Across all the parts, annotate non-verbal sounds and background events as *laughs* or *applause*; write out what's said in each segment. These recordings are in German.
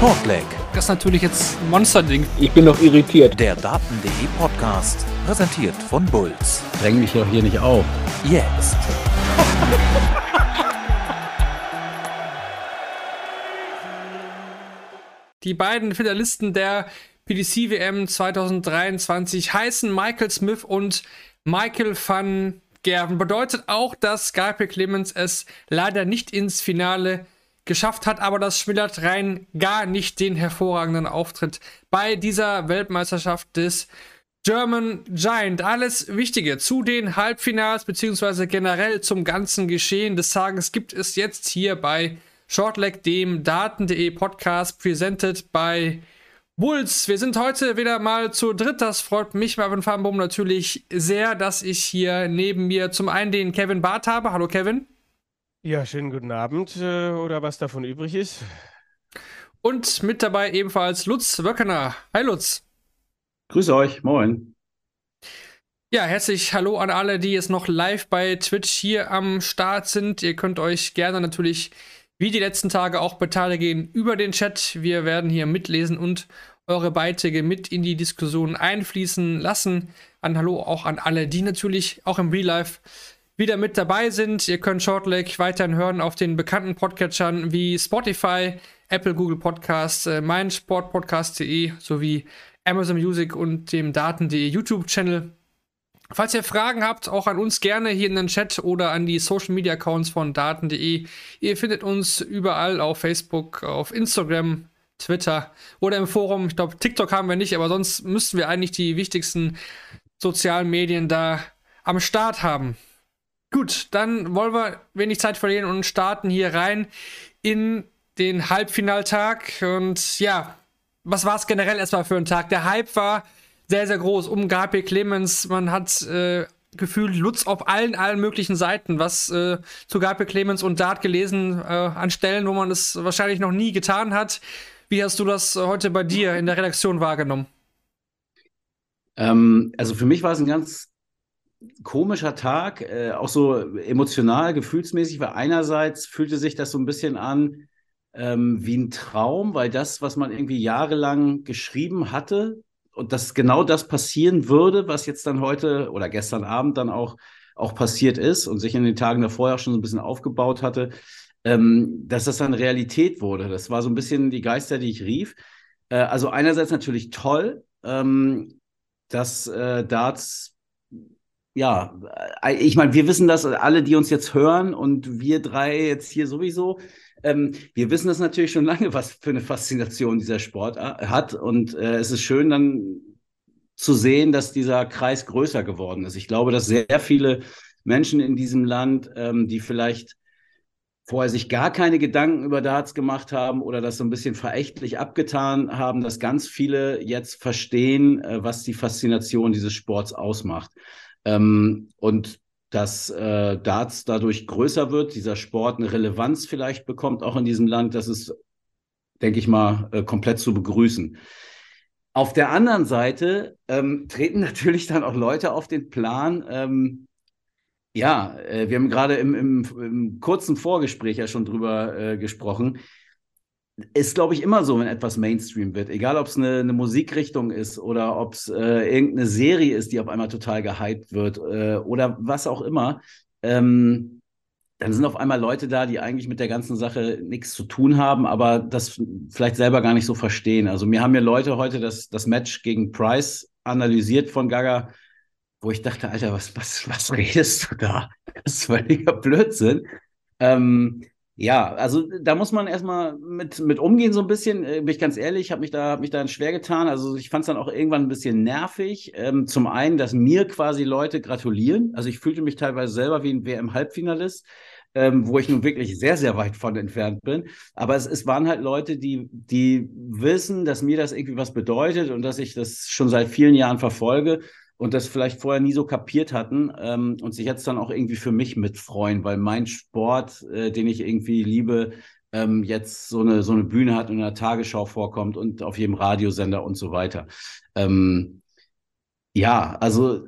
Shortleg. Das ist natürlich jetzt ein Monsterding. Ich bin noch irritiert. Der Daten.de Podcast, präsentiert von Bulls. Dräng mich doch hier nicht auf. Jetzt. *laughs* Die beiden Finalisten der PDC WM 2023 heißen Michael Smith und Michael van Gerven. Bedeutet auch, dass Gabriel Clemens es leider nicht ins Finale geschafft hat, aber das schmälert rein gar nicht den hervorragenden Auftritt bei dieser Weltmeisterschaft des German Giant. Alles Wichtige zu den Halbfinals beziehungsweise generell zum ganzen Geschehen des Tages gibt es jetzt hier bei Shortleg, dem Daten.de Podcast, presented by Bulls. Wir sind heute wieder mal zu dritt. Das freut mich, Marvin Farnbaum, natürlich sehr, dass ich hier neben mir zum einen den Kevin Barth habe. Hallo, Kevin. Ja, schönen guten Abend äh, oder was davon übrig ist. Und mit dabei ebenfalls Lutz Wöckener. Hi, Lutz. Grüße euch, moin. Ja, herzlich Hallo an alle, die jetzt noch live bei Twitch hier am Start sind. Ihr könnt euch gerne natürlich wie die letzten Tage auch beteiligen über den Chat. Wir werden hier mitlesen und eure Beiträge mit in die Diskussion einfließen lassen. An Hallo auch an alle, die natürlich auch im Real Life wieder mit dabei sind. Ihr könnt Shortleg weiterhin hören auf den bekannten Podcatchern wie Spotify, Apple, Google Podcasts, äh, meinsportpodcast.de sowie Amazon Music und dem Daten.de YouTube-Channel. Falls ihr Fragen habt, auch an uns gerne hier in den Chat oder an die Social Media Accounts von daten.de. Ihr findet uns überall auf Facebook, auf Instagram, Twitter oder im Forum. Ich glaube, TikTok haben wir nicht, aber sonst müssten wir eigentlich die wichtigsten sozialen Medien da am Start haben. Gut, dann wollen wir wenig Zeit verlieren und starten hier rein in den Halbfinaltag. Und ja, was war es generell erstmal für ein Tag? Der Hype war sehr, sehr groß um Gabriel Clemens. Man hat äh, gefühlt Lutz auf allen, allen möglichen Seiten, was äh, zu Gabriel Clemens und Dart gelesen, äh, an Stellen, wo man es wahrscheinlich noch nie getan hat. Wie hast du das heute bei dir in der Redaktion wahrgenommen? Ähm, also für mich war es ein ganz komischer Tag, äh, auch so emotional, gefühlsmäßig, weil einerseits fühlte sich das so ein bisschen an ähm, wie ein Traum, weil das, was man irgendwie jahrelang geschrieben hatte, und dass genau das passieren würde, was jetzt dann heute oder gestern Abend dann auch, auch passiert ist und sich in den Tagen davor auch schon so ein bisschen aufgebaut hatte, ähm, dass das dann Realität wurde. Das war so ein bisschen die Geister, die ich rief. Äh, also einerseits natürlich toll, ähm, dass äh, Darts ja, äh, ich meine, wir wissen das alle, die uns jetzt hören und wir drei jetzt hier sowieso. Ähm, wir wissen das natürlich schon *laughs* lange, was für eine Faszination dieser Sport äh, hat. Und äh, es ist schön dann zu sehen, dass dieser Kreis größer geworden ist. Ich glaube, dass sehr viele Menschen in diesem Land, ähm, die vielleicht vorher sich gar keine Gedanken über Darts gemacht haben oder das so ein bisschen verächtlich abgetan haben, dass ganz viele jetzt verstehen, äh, was die Faszination dieses Sports ausmacht. Ähm, und dass äh, Darts dadurch größer wird, dieser Sport eine Relevanz vielleicht bekommt, auch in diesem Land, das ist, denke ich mal, äh, komplett zu begrüßen. Auf der anderen Seite ähm, treten *laughs* natürlich dann auch Leute auf den Plan. Ähm, ja, äh, wir haben gerade im, im, im, kurzen Vorgespräch ja schon drüber äh, gesprochen ist, glaube ich, immer so, wenn etwas Mainstream wird. Egal, ob es eine, eine, Musikrichtung ist oder ob es äh, irgendeine Serie ist, die auf einmal total gehypt wird äh, oder was auch immer. Ähm, dann sind auf einmal Leute da, die eigentlich mit der ganzen Sache nichts zu tun haben, aber das vielleicht selber gar nicht so verstehen. Also mir haben ja Leute heute das, das Match gegen Price analysiert von Gaga, wo ich dachte, Alter, was, was, was redest du da? Das ist völliger Blödsinn. Ähm, ja, also da muss man erstmal mit, mit umgehen, so ein bisschen, äh, bin ich ganz ehrlich, habe mich da, hab mich da schwer getan. Also ich fand es dann auch irgendwann ein bisschen nervig. Ähm, zum einen, dass mir quasi Leute gratulieren. Also ich fühlte mich teilweise selber wie ein WM-Halbfinalist. Ähm, wo ich nun wirklich sehr, sehr weit von entfernt bin. Aber es, es waren halt Leute, die, die wissen, dass mir das irgendwie was bedeutet und dass ich das schon seit vielen Jahren verfolge und das vielleicht vorher nie so kapiert hatten ähm, und sich jetzt dann auch irgendwie für mich mitfreuen, weil mein Sport, äh, den ich irgendwie liebe, ähm, jetzt so eine, so eine Bühne hat und in der Tagesschau vorkommt und auf jedem Radiosender und so weiter. Ähm, ja, also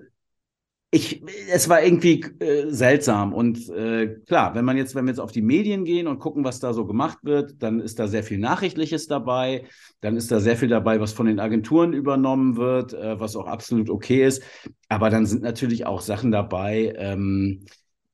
ich, es war irgendwie äh, seltsam und äh, klar, wenn man jetzt, wenn wir jetzt auf die Medien gehen und gucken, was da so gemacht wird, dann ist da sehr viel Nachrichtliches dabei, dann ist da sehr viel dabei, was von den Agenturen übernommen wird, äh, was auch absolut okay ist, aber dann sind natürlich auch Sachen dabei, ähm,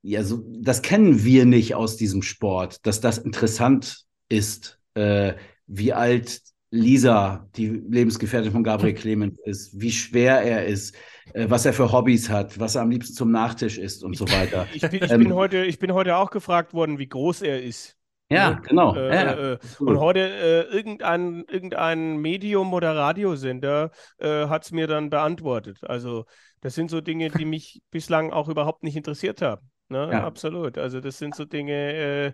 ja, so, das kennen wir nicht aus diesem Sport, dass das interessant ist, äh, wie alt Lisa, die Lebensgefährtin von Gabriel Clemens ist, wie schwer er ist, äh, was er für Hobbys hat, was er am liebsten zum Nachtisch isst und so weiter. Ich bin, ich ähm, bin heute, ich bin heute auch gefragt worden, wie groß er ist. Ja, und, genau. Äh, ja, äh, und heute äh, irgendein, irgendein Medium oder Radiosender äh, hat es mir dann beantwortet. Also das sind so Dinge, die mich bislang auch überhaupt nicht interessiert haben. Ne? Ja. Absolut. Also das sind so Dinge, äh,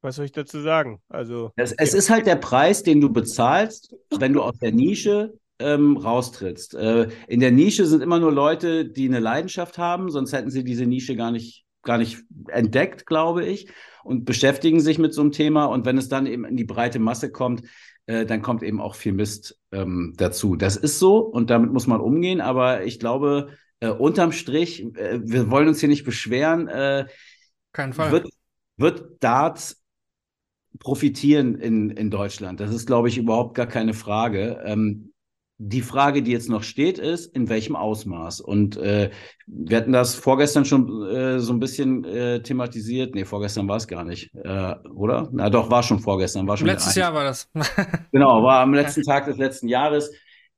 was soll ich dazu sagen? Also, es, es ist halt der Preis, den du bezahlst, wenn du aus der Nische ähm, raustrittst. Äh, in der Nische sind immer nur Leute, die eine Leidenschaft haben, sonst hätten sie diese Nische gar nicht, gar nicht entdeckt, glaube ich, und beschäftigen sich mit so einem Thema. Und wenn es dann eben in die breite Masse kommt, äh, dann kommt eben auch viel Mist ähm, dazu. Das ist so und damit muss man umgehen. Aber ich glaube, äh, unterm Strich, äh, wir wollen uns hier nicht beschweren. Äh, Kein Fall. Wird, wird Darts profitieren in, in Deutschland? Das ist, glaube ich, überhaupt gar keine Frage. Ähm, die Frage, die jetzt noch steht, ist, in welchem Ausmaß? Und äh, wir hatten das vorgestern schon äh, so ein bisschen äh, thematisiert. Nee, vorgestern war es gar nicht, äh, oder? Na doch, war schon vorgestern. War schon Letztes Jahr war das. *laughs* genau, war am letzten Tag des letzten Jahres.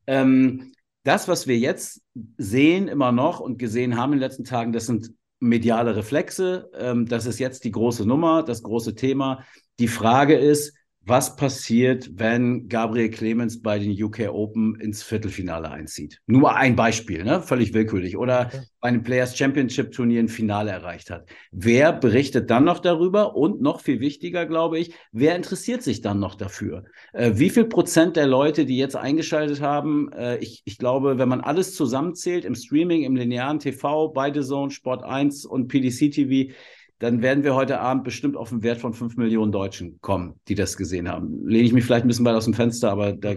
Ähm, das, was wir jetzt sehen, immer noch und gesehen haben in den letzten Tagen, das sind mediale Reflexe. Ähm, das ist jetzt die große Nummer, das große Thema. Die Frage ist, was passiert, wenn Gabriel Clemens bei den UK Open ins Viertelfinale einzieht. Nur ein Beispiel, ne? völlig willkürlich. Oder okay. bei einem Players Championship Turnier ein Finale erreicht hat. Wer berichtet dann noch darüber? Und noch viel wichtiger, glaube ich, wer interessiert sich dann noch dafür? Äh, wie viel Prozent der Leute, die jetzt eingeschaltet haben, äh, ich, ich glaube, wenn man alles zusammenzählt, im Streaming, im linearen TV, beide Zone, Sport 1 und PDC TV, dann werden wir heute Abend bestimmt auf einen Wert von 5 Millionen Deutschen kommen, die das gesehen haben. Lehne ich mich vielleicht ein bisschen weit aus dem Fenster, aber da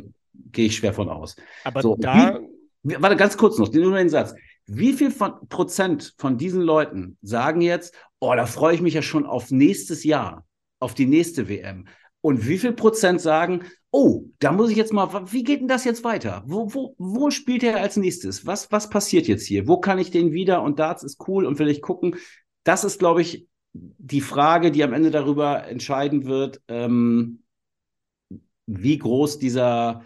gehe ich schwer von aus. Aber so, da. Wie, warte, ganz kurz noch, nur den Satz. Wie viel von, Prozent von diesen Leuten sagen jetzt, oh, da freue ich mich ja schon auf nächstes Jahr, auf die nächste WM? Und wie viel Prozent sagen, oh, da muss ich jetzt mal, wie geht denn das jetzt weiter? Wo, wo, wo spielt er als nächstes? Was, was passiert jetzt hier? Wo kann ich den wieder? Und Darts ist cool und will ich gucken. Das ist, glaube ich, die Frage, die am Ende darüber entscheiden wird, ähm, wie groß dieser,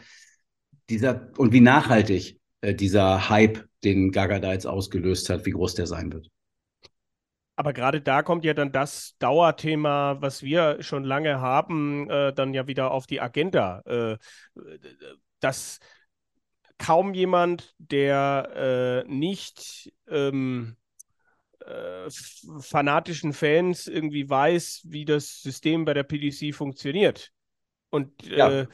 dieser und wie nachhaltig äh, dieser Hype, den Gaga da jetzt ausgelöst hat, wie groß der sein wird. Aber gerade da kommt ja dann das Dauerthema, was wir schon lange haben, äh, dann ja wieder auf die Agenda. Äh, dass kaum jemand, der äh, nicht ähm, äh, fanatischen Fans irgendwie weiß, wie das System bei der PDC funktioniert. Und ja. äh,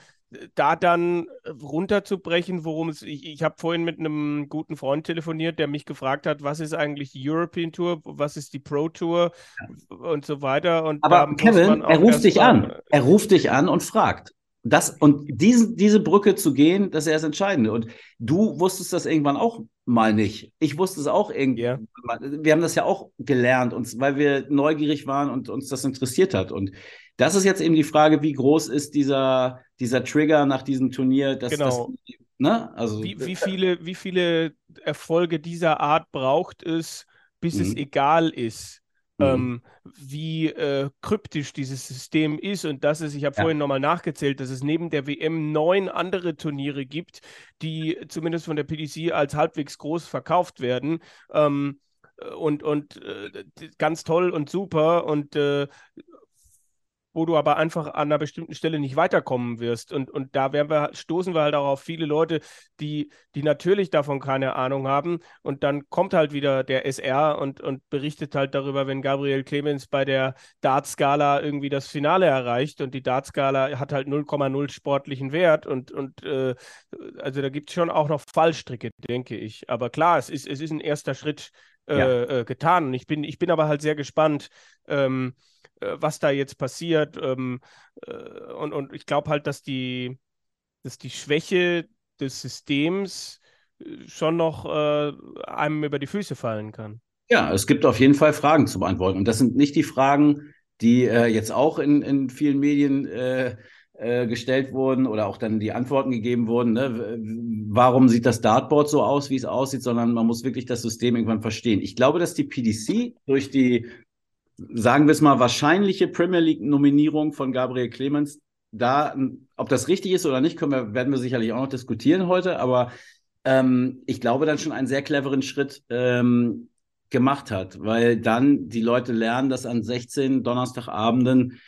da dann runterzubrechen, worum es. Ich, ich habe vorhin mit einem guten Freund telefoniert, der mich gefragt hat, was ist eigentlich die European Tour, was ist die Pro Tour ja. und so weiter. Und Aber Kevin, er ruft dich an. Er ruft dich an und fragt. Das, und diese, diese Brücke zu gehen, das ist ja das Entscheidende. Und du wusstest das irgendwann auch mal nicht. Ich wusste es auch irgendwann. Yeah. Wir haben das ja auch gelernt, uns, weil wir neugierig waren und uns das interessiert hat. Und das ist jetzt eben die Frage, wie groß ist dieser, dieser Trigger nach diesem Turnier? Dass, genau. Das, ne? also, wie, wie, viele, wie viele Erfolge dieser Art braucht es, bis mhm. es egal ist? Mhm. Ähm, wie äh, kryptisch dieses System ist und dass es, ich habe ja. vorhin nochmal nachgezählt, dass es neben der WM neun andere Turniere gibt, die zumindest von der PDC als halbwegs groß verkauft werden. Ähm, und und äh, ganz toll und super und äh, wo du aber einfach an einer bestimmten Stelle nicht weiterkommen wirst. Und, und da wir, stoßen wir halt auch auf viele Leute, die, die natürlich davon keine Ahnung haben. Und dann kommt halt wieder der SR und, und berichtet halt darüber, wenn Gabriel Clemens bei der Dartskala irgendwie das Finale erreicht. Und die Dartskala hat halt 0,0 sportlichen Wert. Und, und äh, also da gibt es schon auch noch Fallstricke, denke ich. Aber klar, es ist, es ist ein erster Schritt äh, ja. äh, getan. Und ich bin, ich bin aber halt sehr gespannt. Ähm, äh, was da jetzt passiert. Ähm, äh, und, und ich glaube halt, dass die, dass die Schwäche des Systems schon noch äh, einem über die Füße fallen kann. Ja, es gibt auf jeden Fall Fragen zu beantworten. Und das sind nicht die Fragen, die äh, jetzt auch in, in vielen Medien äh, äh, gestellt wurden oder auch dann die Antworten gegeben wurden. Ne? Warum sieht das Dartboard so aus, wie es aussieht, sondern man muss wirklich das System irgendwann verstehen. Ich glaube, dass die PDC durch die, sagen wir es mal, wahrscheinliche Premier League-Nominierung von Gabriel Clemens. Da, ob das richtig ist oder nicht, können wir, werden wir sicherlich auch noch diskutieren heute, aber ähm, ich glaube dann schon einen sehr cleveren Schritt ähm, gemacht hat, weil dann die Leute lernen, dass an 16 Donnerstagabenden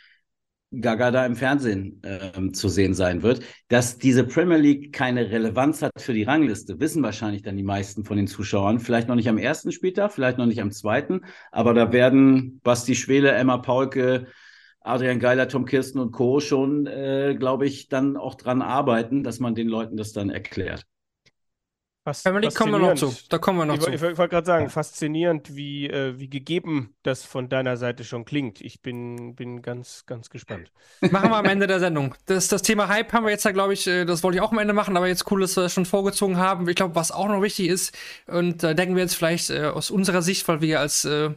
Gaga da im Fernsehen äh, zu sehen sein wird. Dass diese Premier League keine Relevanz hat für die Rangliste, wissen wahrscheinlich dann die meisten von den Zuschauern. Vielleicht noch nicht am ersten Spieltag, vielleicht noch nicht am zweiten, aber da werden Basti Schwele, Emma Paulke, Adrian Geiler, Tom Kirsten und Co. schon, äh, glaube ich, dann auch dran arbeiten, dass man den Leuten das dann erklärt. Family kommen wir noch zu. Da kommen wir noch ich, zu. Ich, ich wollte gerade sagen, faszinierend, wie, äh, wie gegeben das von deiner Seite schon klingt. Ich bin, bin ganz, ganz gespannt. Machen wir am Ende der Sendung. Das, das Thema Hype haben wir jetzt ja, glaube ich, äh, das wollte ich auch am Ende machen, aber jetzt cool, dass wir das schon vorgezogen haben. Ich glaube, was auch noch wichtig ist, und da äh, denken wir jetzt vielleicht äh, aus unserer Sicht, weil wir als äh,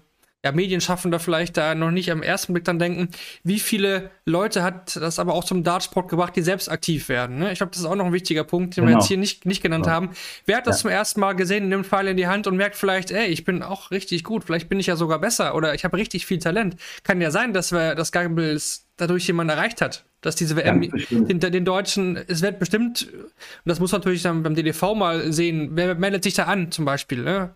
ja, Medienschaffender vielleicht da noch nicht am ersten Blick dann denken, wie viele Leute hat das aber auch zum Dartsport gebracht, die selbst aktiv werden. Ne? Ich glaube, das ist auch noch ein wichtiger Punkt, den genau. wir jetzt hier nicht, nicht genannt ja. haben. Wer hat das ja. zum ersten Mal gesehen, nimmt Pfeil in die Hand und merkt vielleicht, ey, ich bin auch richtig gut, vielleicht bin ich ja sogar besser oder ich habe richtig viel Talent. Kann ja sein, dass wir das Gabriels dadurch jemand erreicht hat. Dass diese WM den, den, Deutschen, es wird bestimmt, und das muss man natürlich dann beim DDV mal sehen, wer meldet sich da an zum Beispiel, ne?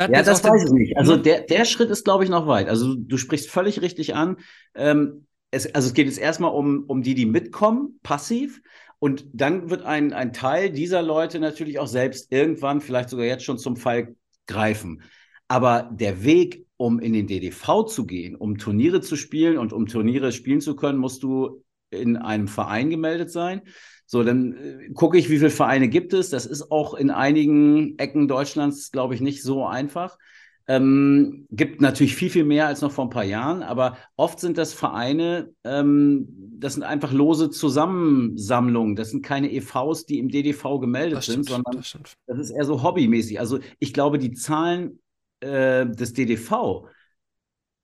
Ja, das weiß ich nicht. Also der, der Schritt ist, glaube ich, noch weit. Also du sprichst völlig richtig an. Ähm, es, also es geht jetzt erstmal um, um die, die mitkommen, passiv. Und dann wird ein, ein Teil dieser Leute natürlich auch selbst irgendwann, vielleicht sogar jetzt schon zum Fall greifen. Aber der Weg, um in den DDV zu gehen, um Turniere zu spielen und um Turniere spielen zu können, musst du in einem Verein gemeldet sein. So, dann äh, gucke ich, wie viele Vereine gibt es. Das ist auch in einigen Ecken Deutschlands, glaube ich, nicht so einfach. Ähm, gibt natürlich viel, viel mehr als noch vor ein paar Jahren, aber oft sind das Vereine, ähm, das sind einfach lose Zusammensammlungen. Das sind keine EVs, die im DDV gemeldet stimmt, sind, sondern das, das, ist eher so hobbymäßig. Also ich glaube, die Zahlen äh, des DDV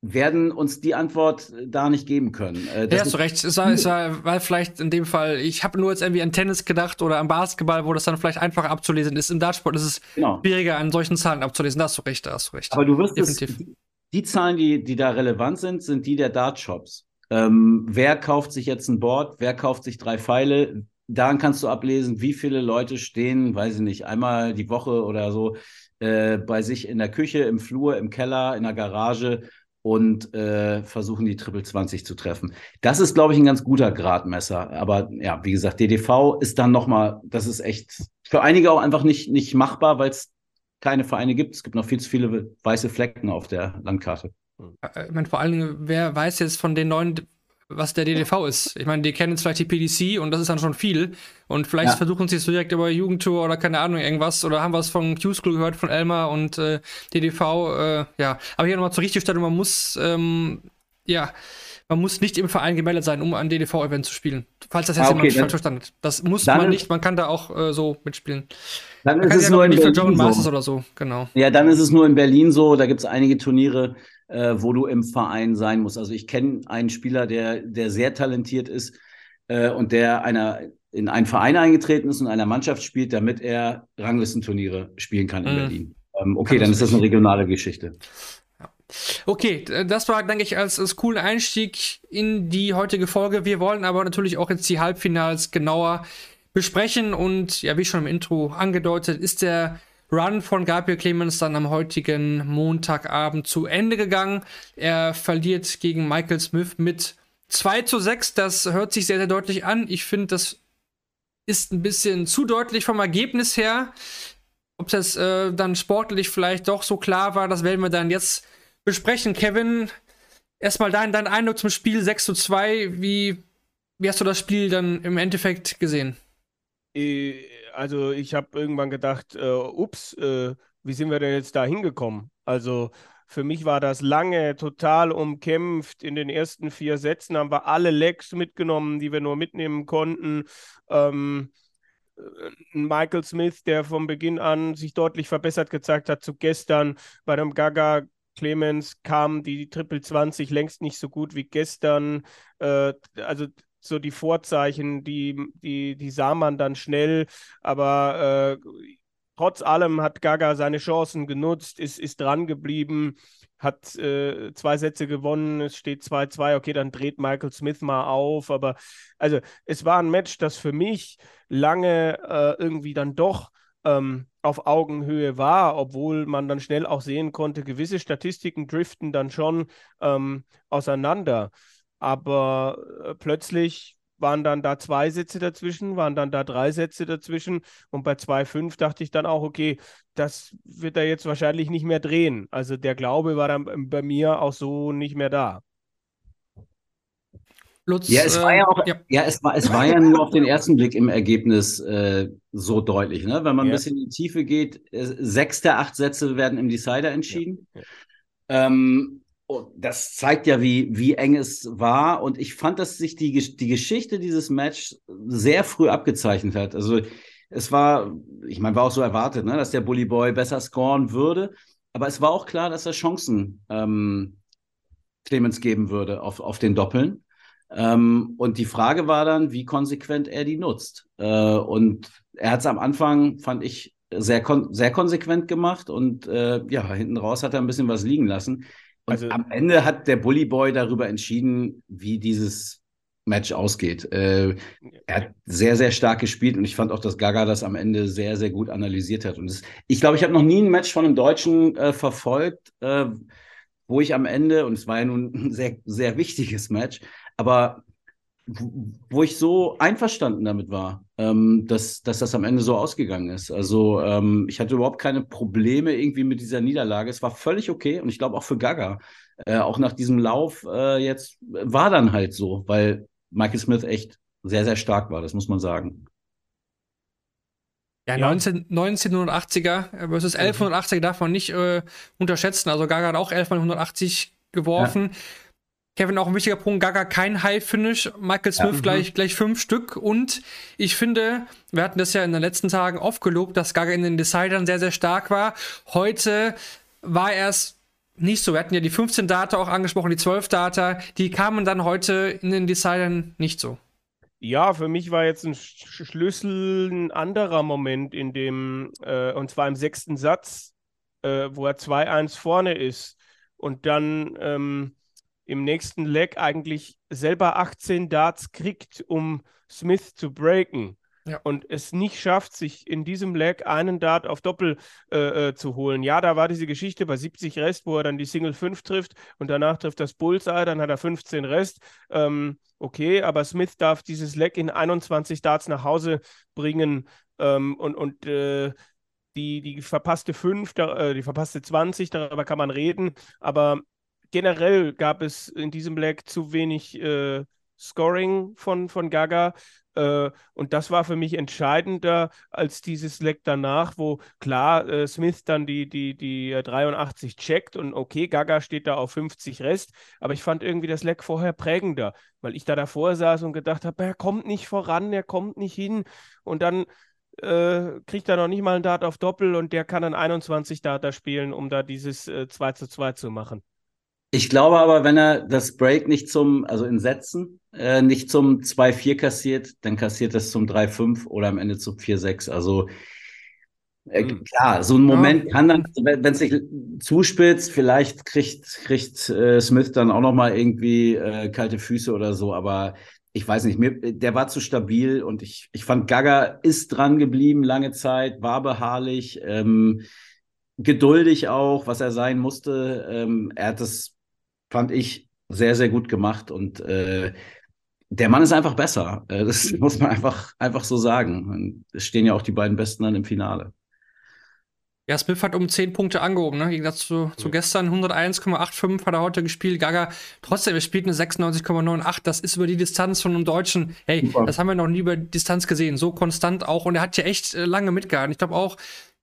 werden uns die Antwort da nicht geben können. Äh, ja, hast du recht. Es war, es war, war vielleicht in dem Fall, ich habe nur jetzt irgendwie an Tennis gedacht oder am Basketball, wo das dann vielleicht einfacher abzulesen ist. Im Dartsport ist es genau. schwieriger, an solchen Zahlen abzulesen. Da hast du recht, da hast du recht. Aber du wirst Definitiv. Es, die Zahlen, die, die da relevant sind, sind die der Dartshops. Ähm, wer kauft sich jetzt ein Board? Wer kauft sich drei Pfeile? Daran kannst du ablesen, wie viele Leute stehen, weiß ich nicht, einmal die Woche oder so äh, bei sich in der Küche, im Flur, im Keller, in der Garage und äh, versuchen die Triple 20 zu treffen. Das ist, glaube ich, ein ganz guter Gradmesser. Aber ja, wie gesagt, DDV ist dann nochmal, das ist echt für einige auch einfach nicht, nicht machbar, weil es keine Vereine gibt. Es gibt noch viel zu viele weiße Flecken auf der Landkarte. Äh, ich meine, vor allen Dingen, wer weiß jetzt von den neuen was der DDV ist. Ich meine, die kennen vielleicht die PDC und das ist dann schon viel. Und vielleicht ja. versuchen sie es direkt über Jugendtour oder keine Ahnung, irgendwas. Oder haben wir es von Q-School gehört, von Elmar und äh, DDV. Äh, ja, aber hier nochmal zur Richtigstellung, man muss, ähm, ja, man muss nicht im Verein gemeldet sein, um ein DDV-Event zu spielen. Falls das jetzt ah, okay, jemand falsch verstanden hat. Das muss man nicht, man kann da auch äh, so mitspielen. Dann man ist es ja nur in Berlin so. oder so, genau. Ja, dann ist es nur in Berlin so, da gibt es einige Turniere, äh, wo du im Verein sein musst. Also ich kenne einen Spieler, der, der sehr talentiert ist äh, und der einer in einen Verein eingetreten ist und einer Mannschaft spielt, damit er Ranglistenturniere spielen kann in mhm. Berlin. Ähm, okay, dann ist das eine regionale Geschichte. Okay, das war, denke ich, als, als cooler Einstieg in die heutige Folge. Wir wollen aber natürlich auch jetzt die Halbfinals genauer besprechen und ja, wie schon im Intro angedeutet, ist der Run von Gabriel Clemens dann am heutigen Montagabend zu Ende gegangen. Er verliert gegen Michael Smith mit 2 zu 6. Das hört sich sehr, sehr deutlich an. Ich finde, das ist ein bisschen zu deutlich vom Ergebnis her. Ob das äh, dann sportlich vielleicht doch so klar war, das werden wir dann jetzt besprechen. Kevin, erstmal dein, dein Eindruck zum Spiel 6 zu 2. Wie, wie hast du das Spiel dann im Endeffekt gesehen? Äh, also ich habe irgendwann gedacht, äh, ups, äh, wie sind wir denn jetzt da hingekommen? Also für mich war das lange total umkämpft. In den ersten vier Sätzen haben wir alle Lecks mitgenommen, die wir nur mitnehmen konnten. Ähm, Michael Smith, der von Beginn an sich deutlich verbessert gezeigt hat zu gestern. Bei dem Gaga Clemens kam die Triple 20 längst nicht so gut wie gestern. Äh, also so die Vorzeichen, die, die, die sah man dann schnell, aber äh, trotz allem hat Gaga seine Chancen genutzt, ist, ist dran geblieben, hat äh, zwei Sätze gewonnen, es steht 2-2, okay, dann dreht Michael Smith mal auf, aber also es war ein Match, das für mich lange äh, irgendwie dann doch ähm, auf Augenhöhe war, obwohl man dann schnell auch sehen konnte, gewisse Statistiken driften dann schon ähm, auseinander. Aber äh, plötzlich waren dann da zwei Sätze dazwischen, waren dann da drei Sätze dazwischen und bei 2,5 dachte ich dann auch, okay, das wird er jetzt wahrscheinlich nicht mehr drehen. Also der Glaube war dann bei mir auch so nicht mehr da. Lutz, ja, es war ja auch, ja. ja, es war, es war ja nur auf den ersten Blick im Ergebnis äh, so deutlich, ne? Wenn man ja. ein bisschen in die Tiefe geht, äh, sechs der acht Sätze werden im Decider entschieden. Ja. Ähm, das zeigt ja, wie, wie eng es war. Und ich fand, dass sich die, die Geschichte dieses Match sehr früh abgezeichnet hat. Also es war, ich meine, war auch so erwartet, ne, dass der Bully Boy besser scoren würde. Aber es war auch klar, dass er Chancen ähm, Clemens geben würde auf, auf den Doppeln. Ähm, und die Frage war dann, wie konsequent er die nutzt. Äh, und er hat es am Anfang, fand ich, sehr, kon sehr konsequent gemacht und äh, ja, hinten raus hat er ein bisschen was liegen lassen. Und also, am Ende hat der Bully Boy darüber entschieden, wie dieses Match ausgeht. Äh, er hat sehr, sehr stark gespielt und ich fand auch, dass Gaga das am Ende sehr, sehr gut analysiert hat. Und das, ich glaube, ich habe noch nie ein Match von einem Deutschen äh, verfolgt, äh, wo ich am Ende, und es war ja nun ein *laughs* sehr, sehr wichtiges Match, aber wo ich so einverstanden damit war, ähm, dass, dass das am Ende so ausgegangen ist. Also ähm, ich hatte überhaupt keine Probleme irgendwie mit dieser Niederlage. Es war völlig okay und ich glaube auch für Gaga, äh, auch nach diesem Lauf äh, jetzt war dann halt so, weil Michael Smith echt sehr, sehr stark war, das muss man sagen. Ja, 19, 1980er versus 1180er mhm. darf man nicht äh, unterschätzen. Also Gaga hat auch 11 geworfen. Ja. Kevin, auch ein wichtiger Punkt, Gaga kein High-Finish, Michael Smith ja, gleich, gleich fünf Stück und ich finde, wir hatten das ja in den letzten Tagen oft gelobt, dass Gaga in den Decidern sehr, sehr stark war. Heute war er es nicht so. Wir hatten ja die 15 Data auch angesprochen, die 12 Data, die kamen dann heute in den Decidern nicht so. Ja, für mich war jetzt ein Schlüssel ein anderer Moment in dem, äh, und zwar im sechsten Satz, äh, wo er 2-1 vorne ist und dann ähm, im nächsten Leg eigentlich selber 18 Darts kriegt, um Smith zu breaken. Ja. Und es nicht schafft, sich in diesem Leg einen Dart auf Doppel äh, äh, zu holen. Ja, da war diese Geschichte bei 70 Rest, wo er dann die Single 5 trifft und danach trifft das Bullseye, dann hat er 15 Rest. Ähm, okay, aber Smith darf dieses Leg in 21 Darts nach Hause bringen ähm, und, und äh, die, die verpasste 5, äh, die verpasste 20, darüber kann man reden, aber generell gab es in diesem Leg zu wenig äh, Scoring von, von Gaga. Äh, und das war für mich entscheidender als dieses Leg danach, wo klar äh, Smith dann die, die, die 83 checkt und okay, Gaga steht da auf 50 Rest. Aber ich fand irgendwie das Leg vorher prägender, weil ich da davor saß und gedacht habe, er kommt nicht voran, er kommt nicht hin. Und dann äh, kriegt er noch nicht mal einen Dart auf Doppel und der kann dann 21 Data spielen, um da dieses äh, 2 zu 2 zu machen. Ich glaube aber, wenn er das Break nicht zum, also in Sätzen, äh, nicht zum 2-4 kassiert, dann kassiert es zum 3-5 oder am Ende zum 4-6. Also äh, hm. klar, so ein Moment ja. kann dann, wenn es sich zuspitzt, vielleicht kriegt, kriegt äh, Smith dann auch noch mal irgendwie äh, kalte Füße oder so, aber ich weiß nicht, mir, der war zu stabil und ich, ich fand, Gaga ist dran geblieben lange Zeit, war beharrlich, ähm, geduldig auch, was er sein musste. Ähm, er hat das fand ich sehr, sehr gut gemacht und äh, der Mann ist einfach besser. Äh, das *laughs* muss man einfach, einfach so sagen. Es stehen ja auch die beiden Besten dann im Finale. Ja, Smith hat um 10 Punkte angehoben, ne? Im Gegensatz zu, zu gestern 101,85 hat er heute gespielt. Gaga, trotzdem, er spielt eine 96,98. Das ist über die Distanz von einem Deutschen. Hey, Super. das haben wir noch nie über Distanz gesehen. So konstant auch. Und er hat ja echt äh, lange mitgehalten. Ich glaube auch,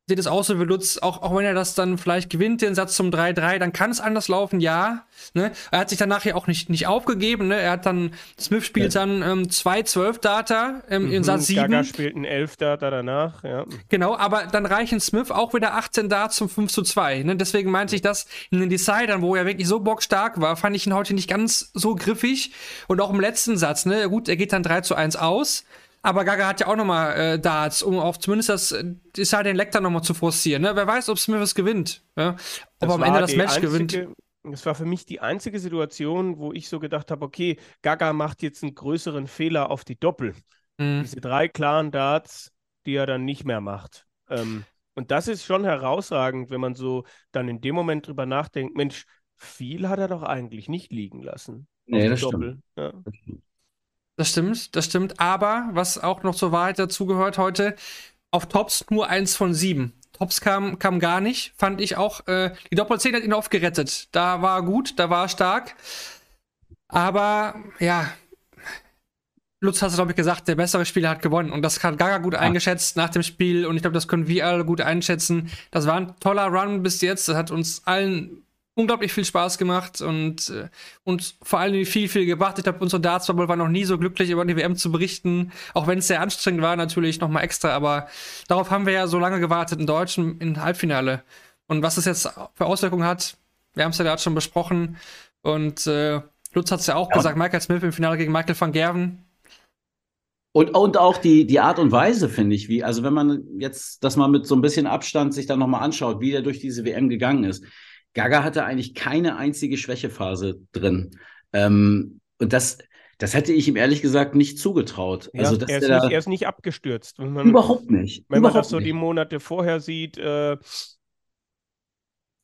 sehe das auch so wie Lutz, auch, auch wenn er das dann vielleicht gewinnt, den Satz zum 3-3, dann kann es anders laufen, ja. Ne? Er hat sich dann nachher auch nicht, nicht aufgegeben, ne? Er hat dann, Smith spielt ja. dann ähm, 2-12 Data ähm, mhm, in Satz 7. Gaga spielt ein 11 Data danach, ja. Genau, aber dann reichen Smith auch wieder 18 Darts zum 5 zu 2. Ne? Deswegen meinte ich das in den Decidern, wo er wirklich so bockstark war, fand ich ihn heute nicht ganz so griffig. Und auch im letzten Satz, ne? Gut, er geht dann 3 zu 1 aus. Aber Gaga hat ja auch nochmal äh, Darts, um auf zumindest das Deciding den Lecter nochmal zu forcieren. Ne? Wer weiß, ob Smith es gewinnt. Ja? Ob er am Ende das Match einzige, gewinnt. Es war für mich die einzige Situation, wo ich so gedacht habe, okay, Gaga macht jetzt einen größeren Fehler auf die Doppel. Mhm. Diese drei klaren Darts, die er dann nicht mehr macht. Ähm, und das ist schon herausragend, wenn man so dann in dem Moment drüber nachdenkt, Mensch, viel hat er doch eigentlich nicht liegen lassen. Nee, das Doppel. stimmt. Ja. Das stimmt, das stimmt. Aber was auch noch zur Wahrheit dazugehört heute, auf Tops nur eins von sieben. Tops kam, kam gar nicht, fand ich auch. Äh, die Doppel 10 hat ihn oft gerettet. Da war gut, da war er stark. Aber ja, Lutz hat es, glaube ich, gesagt, der bessere Spieler hat gewonnen. Und das hat Gaga gut ah. eingeschätzt nach dem Spiel. Und ich glaube, das können wir alle gut einschätzen. Das war ein toller Run bis jetzt. Das hat uns allen unglaublich viel Spaß gemacht und, äh, und vor allem viel, viel gebracht. Ich glaube, unsere Darts Bubble war noch nie so glücklich, über die WM zu berichten, auch wenn es sehr anstrengend war, natürlich nochmal extra, aber darauf haben wir ja so lange gewartet in Deutschen im Halbfinale. Und was es jetzt für Auswirkungen hat, wir haben es ja gerade schon besprochen und äh, Lutz hat es ja auch ja. gesagt, Michael Smith im Finale gegen Michael van Gerven. Und, und auch die, die Art und Weise, finde ich, wie, also wenn man jetzt das mal mit so ein bisschen Abstand sich dann nochmal anschaut, wie der durch diese WM gegangen ist Gaga hatte eigentlich keine einzige Schwächephase drin. Ähm, und das, das hätte ich ihm ehrlich gesagt nicht zugetraut. Ja, also, er, ist nicht, er ist nicht abgestürzt. Man, überhaupt nicht. Wenn überhaupt man das so nicht. die Monate vorher sieht, äh,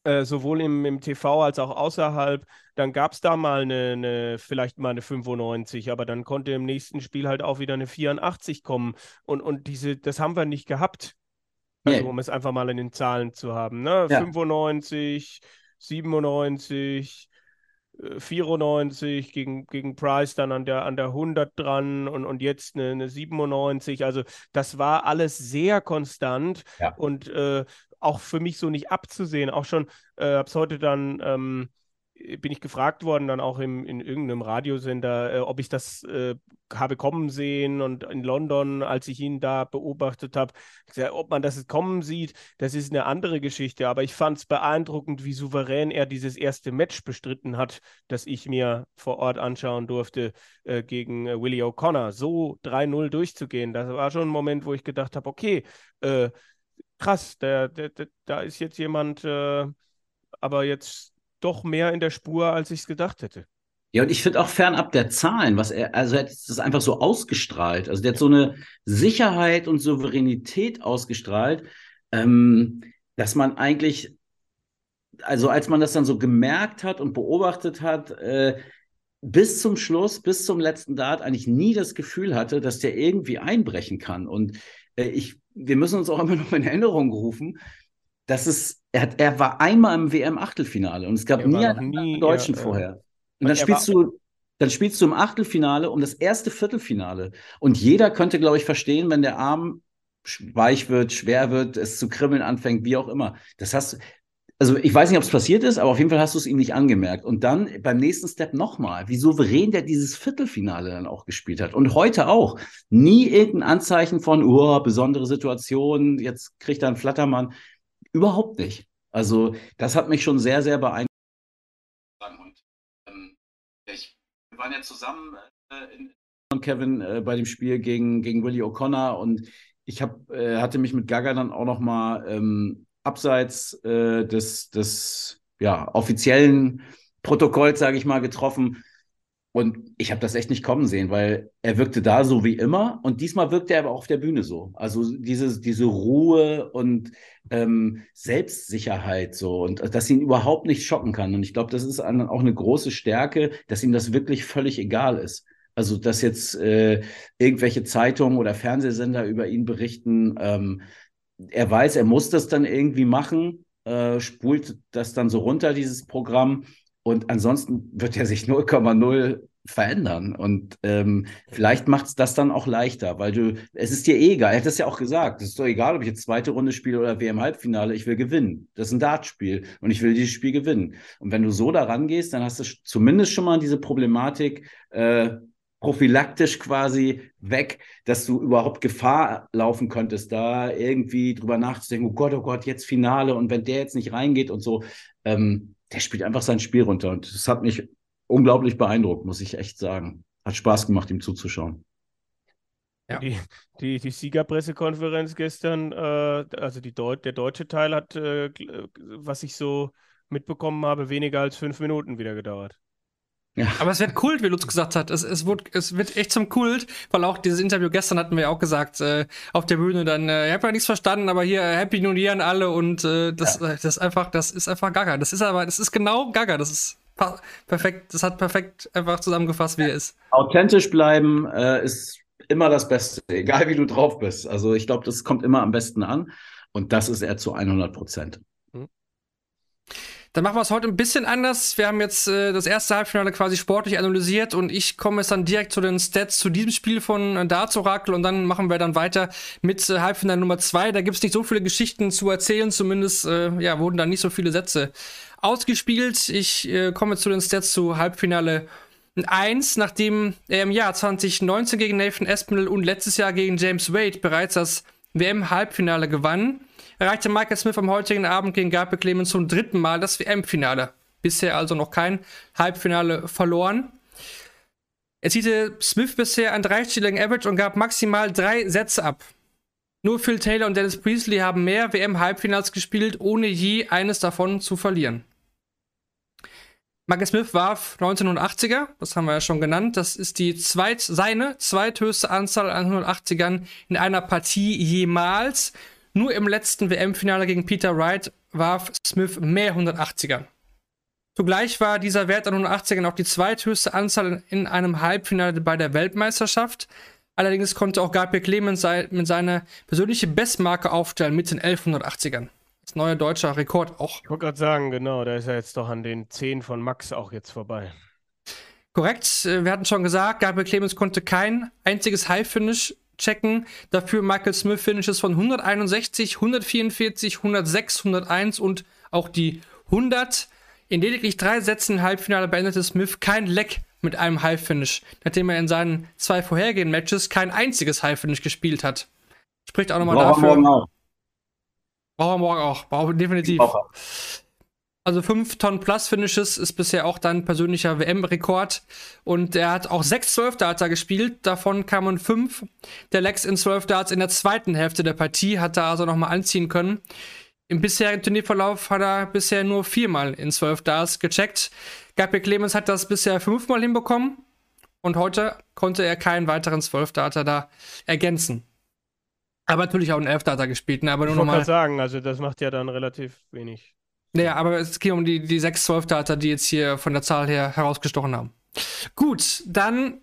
äh, sowohl im, im TV als auch außerhalb, dann gab es da mal eine, eine, vielleicht mal eine 95, aber dann konnte im nächsten Spiel halt auch wieder eine 84 kommen. Und, und diese, das haben wir nicht gehabt. Also, nee. um es einfach mal in den Zahlen zu haben. Ne? Ja. 95, 97, 94 äh, gegen, gegen Price dann an der, an der 100 dran und, und jetzt eine, eine 97. Also das war alles sehr konstant ja. und äh, auch für mich so nicht abzusehen. Auch schon, äh, habe es heute dann ähm, bin ich gefragt worden, dann auch im, in irgendeinem Radiosender, äh, ob ich das äh, habe kommen sehen und in London, als ich ihn da beobachtet habe, ob man das kommen sieht, das ist eine andere Geschichte, aber ich fand es beeindruckend, wie souverän er dieses erste Match bestritten hat, das ich mir vor Ort anschauen durfte äh, gegen äh, Willie O'Connor. So 3-0 durchzugehen, das war schon ein Moment, wo ich gedacht habe, okay, äh, krass, der, der, da ist jetzt jemand, äh, aber jetzt doch mehr in der Spur, als ich es gedacht hätte. Ja, und ich finde auch fernab der Zahlen, was er, also er hat das einfach so ausgestrahlt. Also der hat so eine Sicherheit und Souveränität ausgestrahlt, ähm, dass man eigentlich, also als man das dann so gemerkt hat und beobachtet hat, äh, bis zum Schluss, bis zum letzten Dart eigentlich nie das Gefühl hatte, dass der irgendwie einbrechen kann. Und äh, ich, wir müssen uns auch immer noch in Erinnerung rufen, dass es, er, hat, er war einmal im WM-Achtelfinale und es gab nie einen nie, Deutschen ja, vorher. Und dann spielst du, dann spielst du im Achtelfinale um das erste Viertelfinale. Und jeder könnte, glaube ich, verstehen, wenn der Arm weich wird, schwer wird, es zu kribbeln anfängt, wie auch immer. Das hast also ich weiß nicht, ob es passiert ist, aber auf jeden Fall hast du es ihm nicht angemerkt. Und dann beim nächsten Step nochmal, wie souverän der dieses Viertelfinale dann auch gespielt hat. Und heute auch. Nie irgendein Anzeichen von, oh, besondere Situation, jetzt kriegt er einen Flattermann. Überhaupt nicht. Also das hat mich schon sehr, sehr beeindruckt. Und ähm, ich, wir waren ja zusammen äh, in, Kevin äh, bei dem Spiel gegen, gegen Willie O'Connor und ich hab, äh, hatte mich mit Gaga dann auch noch mal ähm, abseits äh, des, des ja, offiziellen Protokolls, sage ich mal, getroffen und ich habe das echt nicht kommen sehen, weil er wirkte da so wie immer und diesmal wirkte er aber auch auf der Bühne so. Also diese, diese Ruhe und ähm, Selbstsicherheit so und dass ihn überhaupt nicht schocken kann. Und ich glaube, das ist auch eine große Stärke, dass ihm das wirklich völlig egal ist. Also dass jetzt äh, irgendwelche Zeitungen oder Fernsehsender über ihn berichten. Ähm, er weiß, er muss das dann irgendwie machen, äh, spult das dann so runter, dieses Programm. Und ansonsten wird er sich 0,0 verändern. Und ähm, vielleicht macht es das dann auch leichter, weil du, es ist dir eh egal. Er hat das ja auch gesagt. Es ist doch egal, ob ich jetzt zweite Runde spiele oder WM-Halbfinale, ich will gewinnen. Das ist ein Dartspiel und ich will dieses Spiel gewinnen. Und wenn du so da rangehst, dann hast du zumindest schon mal diese Problematik, äh, prophylaktisch quasi weg, dass du überhaupt Gefahr laufen könntest, da irgendwie drüber nachzudenken, oh Gott, oh Gott, jetzt Finale und wenn der jetzt nicht reingeht und so, ähm, der spielt einfach sein Spiel runter und das hat mich unglaublich beeindruckt, muss ich echt sagen. Hat Spaß gemacht, ihm zuzuschauen. Ja. Die, die, die Siegerpressekonferenz gestern, äh, also die Deu der deutsche Teil hat, äh, was ich so mitbekommen habe, weniger als fünf Minuten wieder gedauert. Ja. Aber es wird Kult, wie Lutz gesagt hat. Es, es, wird, es wird echt zum Kult, weil auch dieses Interview gestern hatten wir ja auch gesagt, äh, auf der Bühne dann, äh, ich habe ja nichts verstanden, aber hier Happy New Year an alle und äh, das, ja. das ist einfach, das ist einfach Gaga. Das ist aber, das ist genau Gaga. Das ist perfekt, das hat perfekt einfach zusammengefasst, wie er ist. Authentisch bleiben äh, ist immer das Beste, *laughs* egal wie du drauf bist. Also ich glaube, das kommt immer am besten an und das ist er zu 100 Prozent. Dann machen wir es heute ein bisschen anders. Wir haben jetzt äh, das erste Halbfinale quasi sportlich analysiert und ich komme jetzt dann direkt zu den Stats zu diesem Spiel von äh, Darts und dann machen wir dann weiter mit äh, Halbfinale Nummer zwei. Da gibt es nicht so viele Geschichten zu erzählen, zumindest äh, ja, wurden da nicht so viele Sätze ausgespielt. Ich äh, komme zu den Stats zu Halbfinale 1, nachdem er im Jahr 2019 gegen Nathan Espinel und letztes Jahr gegen James Wade bereits das WM-Halbfinale gewann, erreichte Michael Smith am heutigen Abend gegen Gabriel Clemens zum dritten Mal das WM-Finale. Bisher also noch kein Halbfinale verloren. Er zielte Smith bisher einen dreistelligen Average und gab maximal drei Sätze ab. Nur Phil Taylor und Dennis Priestley haben mehr WM-Halbfinals gespielt, ohne je eines davon zu verlieren. Michael Smith warf 1980er, das haben wir ja schon genannt. Das ist die zweit, seine zweithöchste Anzahl an 180ern in einer Partie jemals. Nur im letzten WM-Finale gegen Peter Wright warf Smith mehr 180er. Zugleich war dieser Wert an 180ern auch die zweithöchste Anzahl in einem Halbfinale bei der Weltmeisterschaft. Allerdings konnte auch Gabriel Clemens mit seiner persönlichen Bestmarke aufstellen mit den 1180ern. Das neue deutscher Rekord auch. Ich wollte gerade sagen, genau, da ist er jetzt doch an den 10 von Max auch jetzt vorbei. Korrekt, äh, wir hatten schon gesagt, Gabriel Clemens konnte kein einziges High-Finish checken. Dafür Michael Smith Finishes von 161, 144, 106, 101 und auch die 100. In lediglich drei Sätzen im Halbfinale beendete Smith kein Leck mit einem High-Finish, nachdem er in seinen zwei vorhergehenden Matches kein einziges High-Finish gespielt hat. Spricht auch nochmal dafür. Brauchen wir morgen auch. Brauchen definitiv. Brauche. Also 5 Tonnen Plus Finishes ist bisher auch dein persönlicher WM-Rekord. Und er hat auch 6 12 Darts gespielt. Davon kamen 5 der Lex in 12 Darts in der zweiten Hälfte der Partie. Hat er also nochmal anziehen können. Im bisherigen Turnierverlauf hat er bisher nur viermal in 12 Darts gecheckt. Gabriel Clemens hat das bisher fünfmal hinbekommen. Und heute konnte er keinen weiteren 12 Darter da ergänzen. Aber natürlich auch einen Elfdata gespielt, ne? Aber nur ich wollte sagen, also das macht ja dann relativ wenig. Naja, aber es geht um die, die 6 12 Data, die jetzt hier von der Zahl her herausgestochen haben. Gut, dann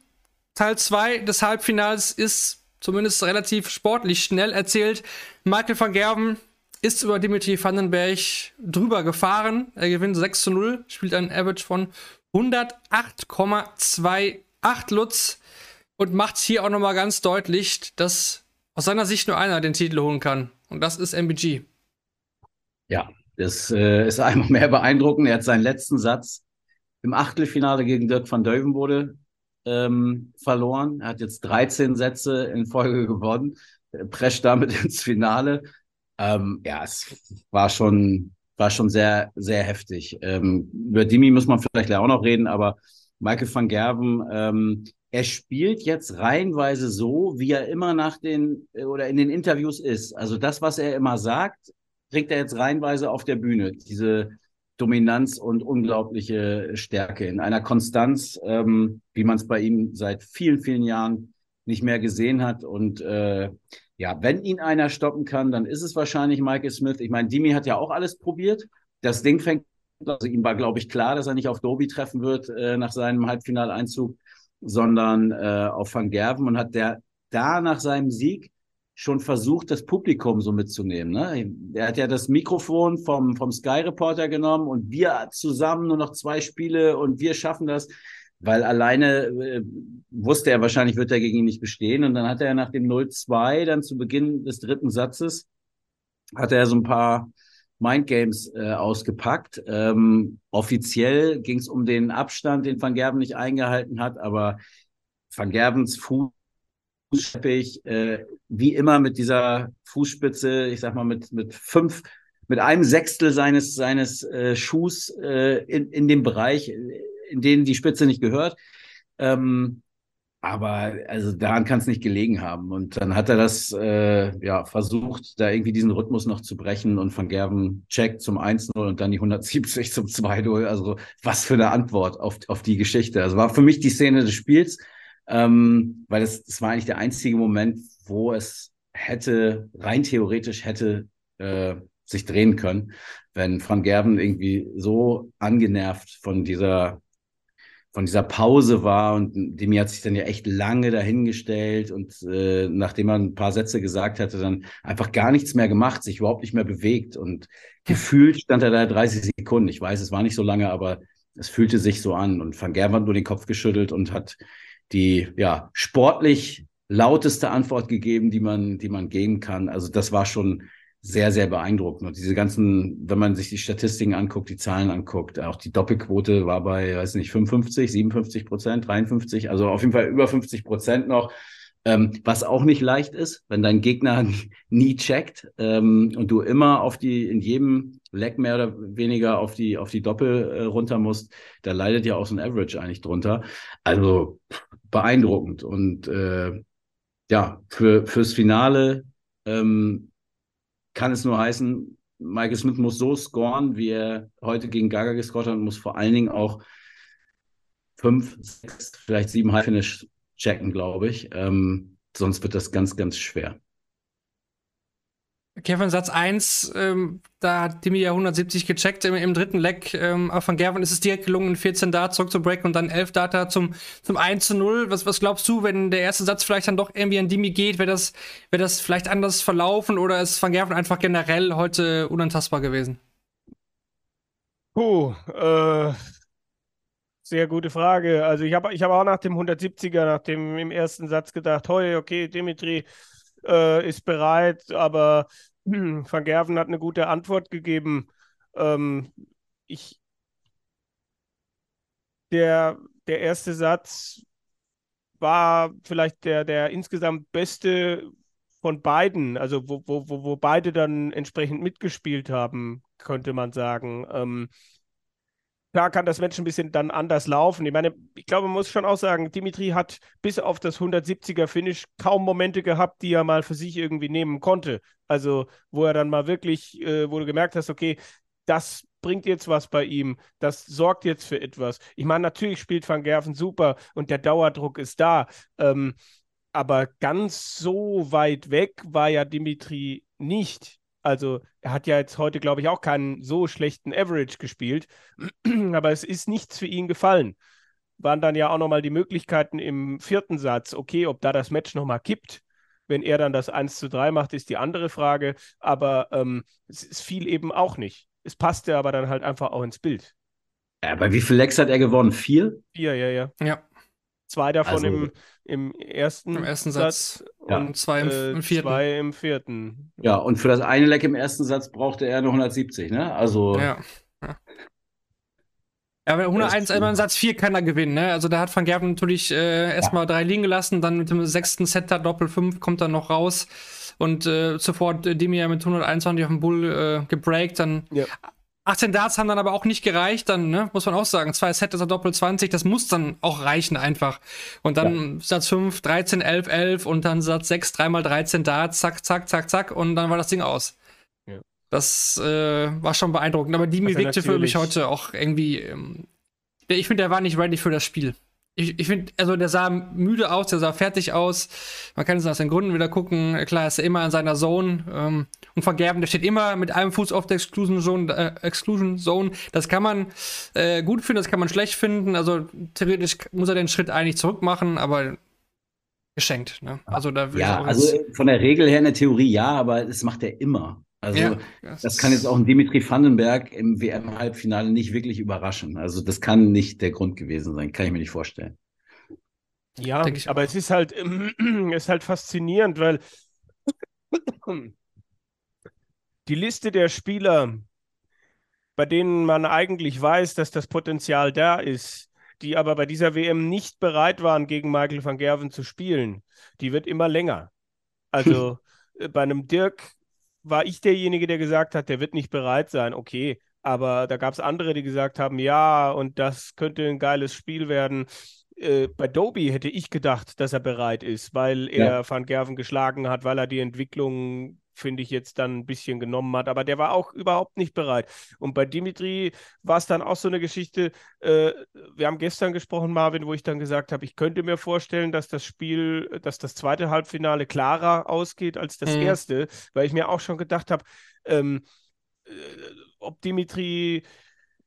Teil 2 des Halbfinals ist zumindest relativ sportlich schnell erzählt. Michael van Gerven ist über Dimitri Vandenberg drüber gefahren. Er gewinnt 6 zu 0, spielt einen Average von 108,28 Lutz und macht hier auch nochmal ganz deutlich, dass aus seiner Sicht nur einer den Titel holen kann. Und das ist MBG. Ja, das äh, ist *laughs* einmal mehr beeindruckend. Er hat seinen letzten Satz im Achtelfinale gegen Dirk van Deuvenbode ähm, verloren. Er hat jetzt 13 Sätze in Folge gewonnen, prescht damit *laughs* ins Finale. Ähm, ja, es war schon, war schon sehr, sehr heftig. Ähm, über Dimi muss man vielleicht auch noch reden, aber Michael van Gerven ähm, er spielt jetzt reihenweise so, wie er immer nach den oder in den Interviews ist. Also das, was er immer sagt, bringt er jetzt reihenweise auf der Bühne. Diese Dominanz und unglaubliche Stärke in einer Konstanz, ähm, wie man es bei ihm seit vielen, vielen Jahren nicht mehr gesehen hat. Und äh, ja, wenn ihn einer stoppen kann, dann ist es wahrscheinlich Michael Smith. Ich meine, Dimi hat ja auch alles probiert. Das Ding fängt, also ihm war, glaube ich, klar, dass er nicht auf Dobi treffen wird äh, nach seinem Halbfinaleinzug sondern äh, auf Van Gerven und hat der da nach seinem Sieg schon versucht, das Publikum so mitzunehmen. Ne? Er hat ja das Mikrofon vom, vom Sky Reporter genommen und wir zusammen nur noch zwei Spiele und wir schaffen das. weil alleine äh, wusste er wahrscheinlich, wird er gegen ihn nicht bestehen. Und dann hat er nach dem 0-2 dann zu Beginn des dritten Satzes, hat er so ein paar Mindgames äh, ausgepackt. Ähm, offiziell ging es um den Abstand, den Van Gerben nicht eingehalten hat, aber Van Gerbens Fußteppich, äh, wie immer mit dieser Fußspitze, ich sag mal mit, mit fünf, mit einem Sechstel seines, seines äh, Schuhs äh, in, in dem Bereich, in den die Spitze nicht gehört. Ähm, aber also daran kann es nicht gelegen haben. Und dann hat er das äh, ja versucht, da irgendwie diesen Rhythmus noch zu brechen und Van Gerben checkt zum 1-0 und dann die 170 zum 2-0. Also was für eine Antwort auf, auf die Geschichte. Also war für mich die Szene des Spiels, ähm, weil das, das war eigentlich der einzige Moment, wo es hätte, rein theoretisch hätte äh, sich drehen können, wenn Van Gerben irgendwie so angenervt von dieser von dieser Pause war und Demi hat sich dann ja echt lange dahingestellt und äh, nachdem er ein paar Sätze gesagt hatte, dann einfach gar nichts mehr gemacht, sich überhaupt nicht mehr bewegt und gefühlt stand er da 30 Sekunden. Ich weiß, es war nicht so lange, aber es fühlte sich so an und Van Gerwen hat nur den Kopf geschüttelt und hat die ja sportlich lauteste Antwort gegeben, die man, die man geben kann. Also das war schon sehr, sehr beeindruckend. Und diese ganzen, wenn man sich die Statistiken anguckt, die Zahlen anguckt, auch die Doppelquote war bei, weiß nicht, 55, 57 Prozent, 53, also auf jeden Fall über 50 Prozent noch. Ähm, was auch nicht leicht ist, wenn dein Gegner *laughs* nie checkt ähm, und du immer auf die, in jedem Leg mehr oder weniger auf die, auf die Doppel äh, runter musst, da leidet ja auch so ein Average eigentlich drunter. Also beeindruckend. Und äh, ja, für, fürs Finale ähm, kann es nur heißen, Michael Smith muss so scoren, wie er heute gegen Gaga gescored hat und muss vor allen Dingen auch fünf, sechs, vielleicht sieben High-Finish checken, glaube ich. Ähm, sonst wird das ganz, ganz schwer. Kevin, Satz 1, ähm, da hat Dimi ja 170 gecheckt im, im dritten Leck. Ähm, aber von Gervin ist es direkt gelungen, 14 Data zurückzubreaken und dann 11 Data zum, zum 1 zu 0. Was, was glaubst du, wenn der erste Satz vielleicht dann doch irgendwie an Dimi geht, wäre das, wär das vielleicht anders verlaufen oder ist Van Gerven einfach generell heute unantastbar gewesen? Puh, äh, sehr gute Frage. Also ich habe ich hab auch nach dem 170er, nach dem im ersten Satz gedacht, hey, okay, Dimitri, äh, ist bereit, aber *clears throat* Van Gerven hat eine gute Antwort gegeben. Ähm, ich, der, der erste Satz war vielleicht der, der insgesamt beste von beiden, also wo, wo, wo beide dann entsprechend mitgespielt haben, könnte man sagen. Ähm, Klar kann das Match ein bisschen dann anders laufen. Ich meine, ich glaube, man muss schon auch sagen, Dimitri hat bis auf das 170er Finish kaum Momente gehabt, die er mal für sich irgendwie nehmen konnte. Also, wo er dann mal wirklich, äh, wo du gemerkt hast, okay, das bringt jetzt was bei ihm, das sorgt jetzt für etwas. Ich meine, natürlich spielt Van Gerven super und der Dauerdruck ist da. Ähm, aber ganz so weit weg war ja Dimitri nicht. Also er hat ja jetzt heute, glaube ich, auch keinen so schlechten Average gespielt, *clears throat* aber es ist nichts für ihn gefallen. Waren dann ja auch nochmal die Möglichkeiten im vierten Satz, okay, ob da das Match nochmal kippt. Wenn er dann das 1 zu 3 macht, ist die andere Frage. Aber ähm, es, es fiel eben auch nicht. Es passte aber dann halt einfach auch ins Bild. Ja, bei wie viel Lecks hat er gewonnen? Vier? Vier, ja, ja. Ja. Zwei davon also, im, im ersten, im ersten Satz, Satz und ja. zwei im, äh, im, vierten. Zwei im vierten. Ja, und für das eine Leck im ersten Satz brauchte er nur 170, ne? Also. Ja. ja. Aber 101 immer in Satz 4 kann er gewinnen, ne? Also da hat Van Gerven natürlich äh, erstmal ja. drei liegen gelassen, dann mit dem sechsten Setter Doppel 5 kommt er noch raus und äh, sofort äh, Demir mit 121 auf dem Bull äh, gebreakt, dann ja. 18 Darts haben dann aber auch nicht gereicht, dann, ne, muss man auch sagen. Zwei Sets ist Doppel 20, das muss dann auch reichen einfach. Und dann ja. Satz 5, 13, 11, 11 und dann Satz 6, 3 mal 13 Darts, zack, zack, zack, zack und dann war das Ding aus. Ja. Das äh, war schon beeindruckend, aber die also wirkte für mich heute auch irgendwie, ähm, ich finde, der war nicht ready für das Spiel ich, ich finde, also der sah müde aus, der sah fertig aus. Man kann es aus den Gründen wieder gucken. Klar ist er immer in seiner Zone. Ähm, und Vergerben, der steht immer mit einem Fuß auf der Exclusion Zone. Äh, Exclusion Zone. Das kann man äh, gut finden, das kann man schlecht finden. Also theoretisch muss er den Schritt eigentlich zurück machen, aber geschenkt. Ne? Also da ja, also von der Regel her in der Theorie ja, aber das macht er immer. Also ja, das, das kann jetzt auch ein Dimitri Vandenberg im WM-Halbfinale nicht wirklich überraschen. Also das kann nicht der Grund gewesen sein, kann ich mir nicht vorstellen. Ja, aber es ist halt, *clears throat* es ist halt faszinierend, weil *clears throat* die Liste der Spieler, bei denen man eigentlich weiß, dass das Potenzial da ist, die aber bei dieser WM nicht bereit waren, gegen Michael van Gerven zu spielen, die wird immer länger. Also *laughs* äh, bei einem Dirk war ich derjenige, der gesagt hat, der wird nicht bereit sein. Okay, aber da gab es andere, die gesagt haben, ja, und das könnte ein geiles Spiel werden. Äh, bei Doby hätte ich gedacht, dass er bereit ist, weil er ja. Van Gerven geschlagen hat, weil er die Entwicklung finde ich, jetzt dann ein bisschen genommen hat. Aber der war auch überhaupt nicht bereit. Und bei Dimitri war es dann auch so eine Geschichte. Äh, wir haben gestern gesprochen, Marvin, wo ich dann gesagt habe, ich könnte mir vorstellen, dass das Spiel, dass das zweite Halbfinale klarer ausgeht als das mhm. erste, weil ich mir auch schon gedacht habe, ähm, äh, ob Dimitri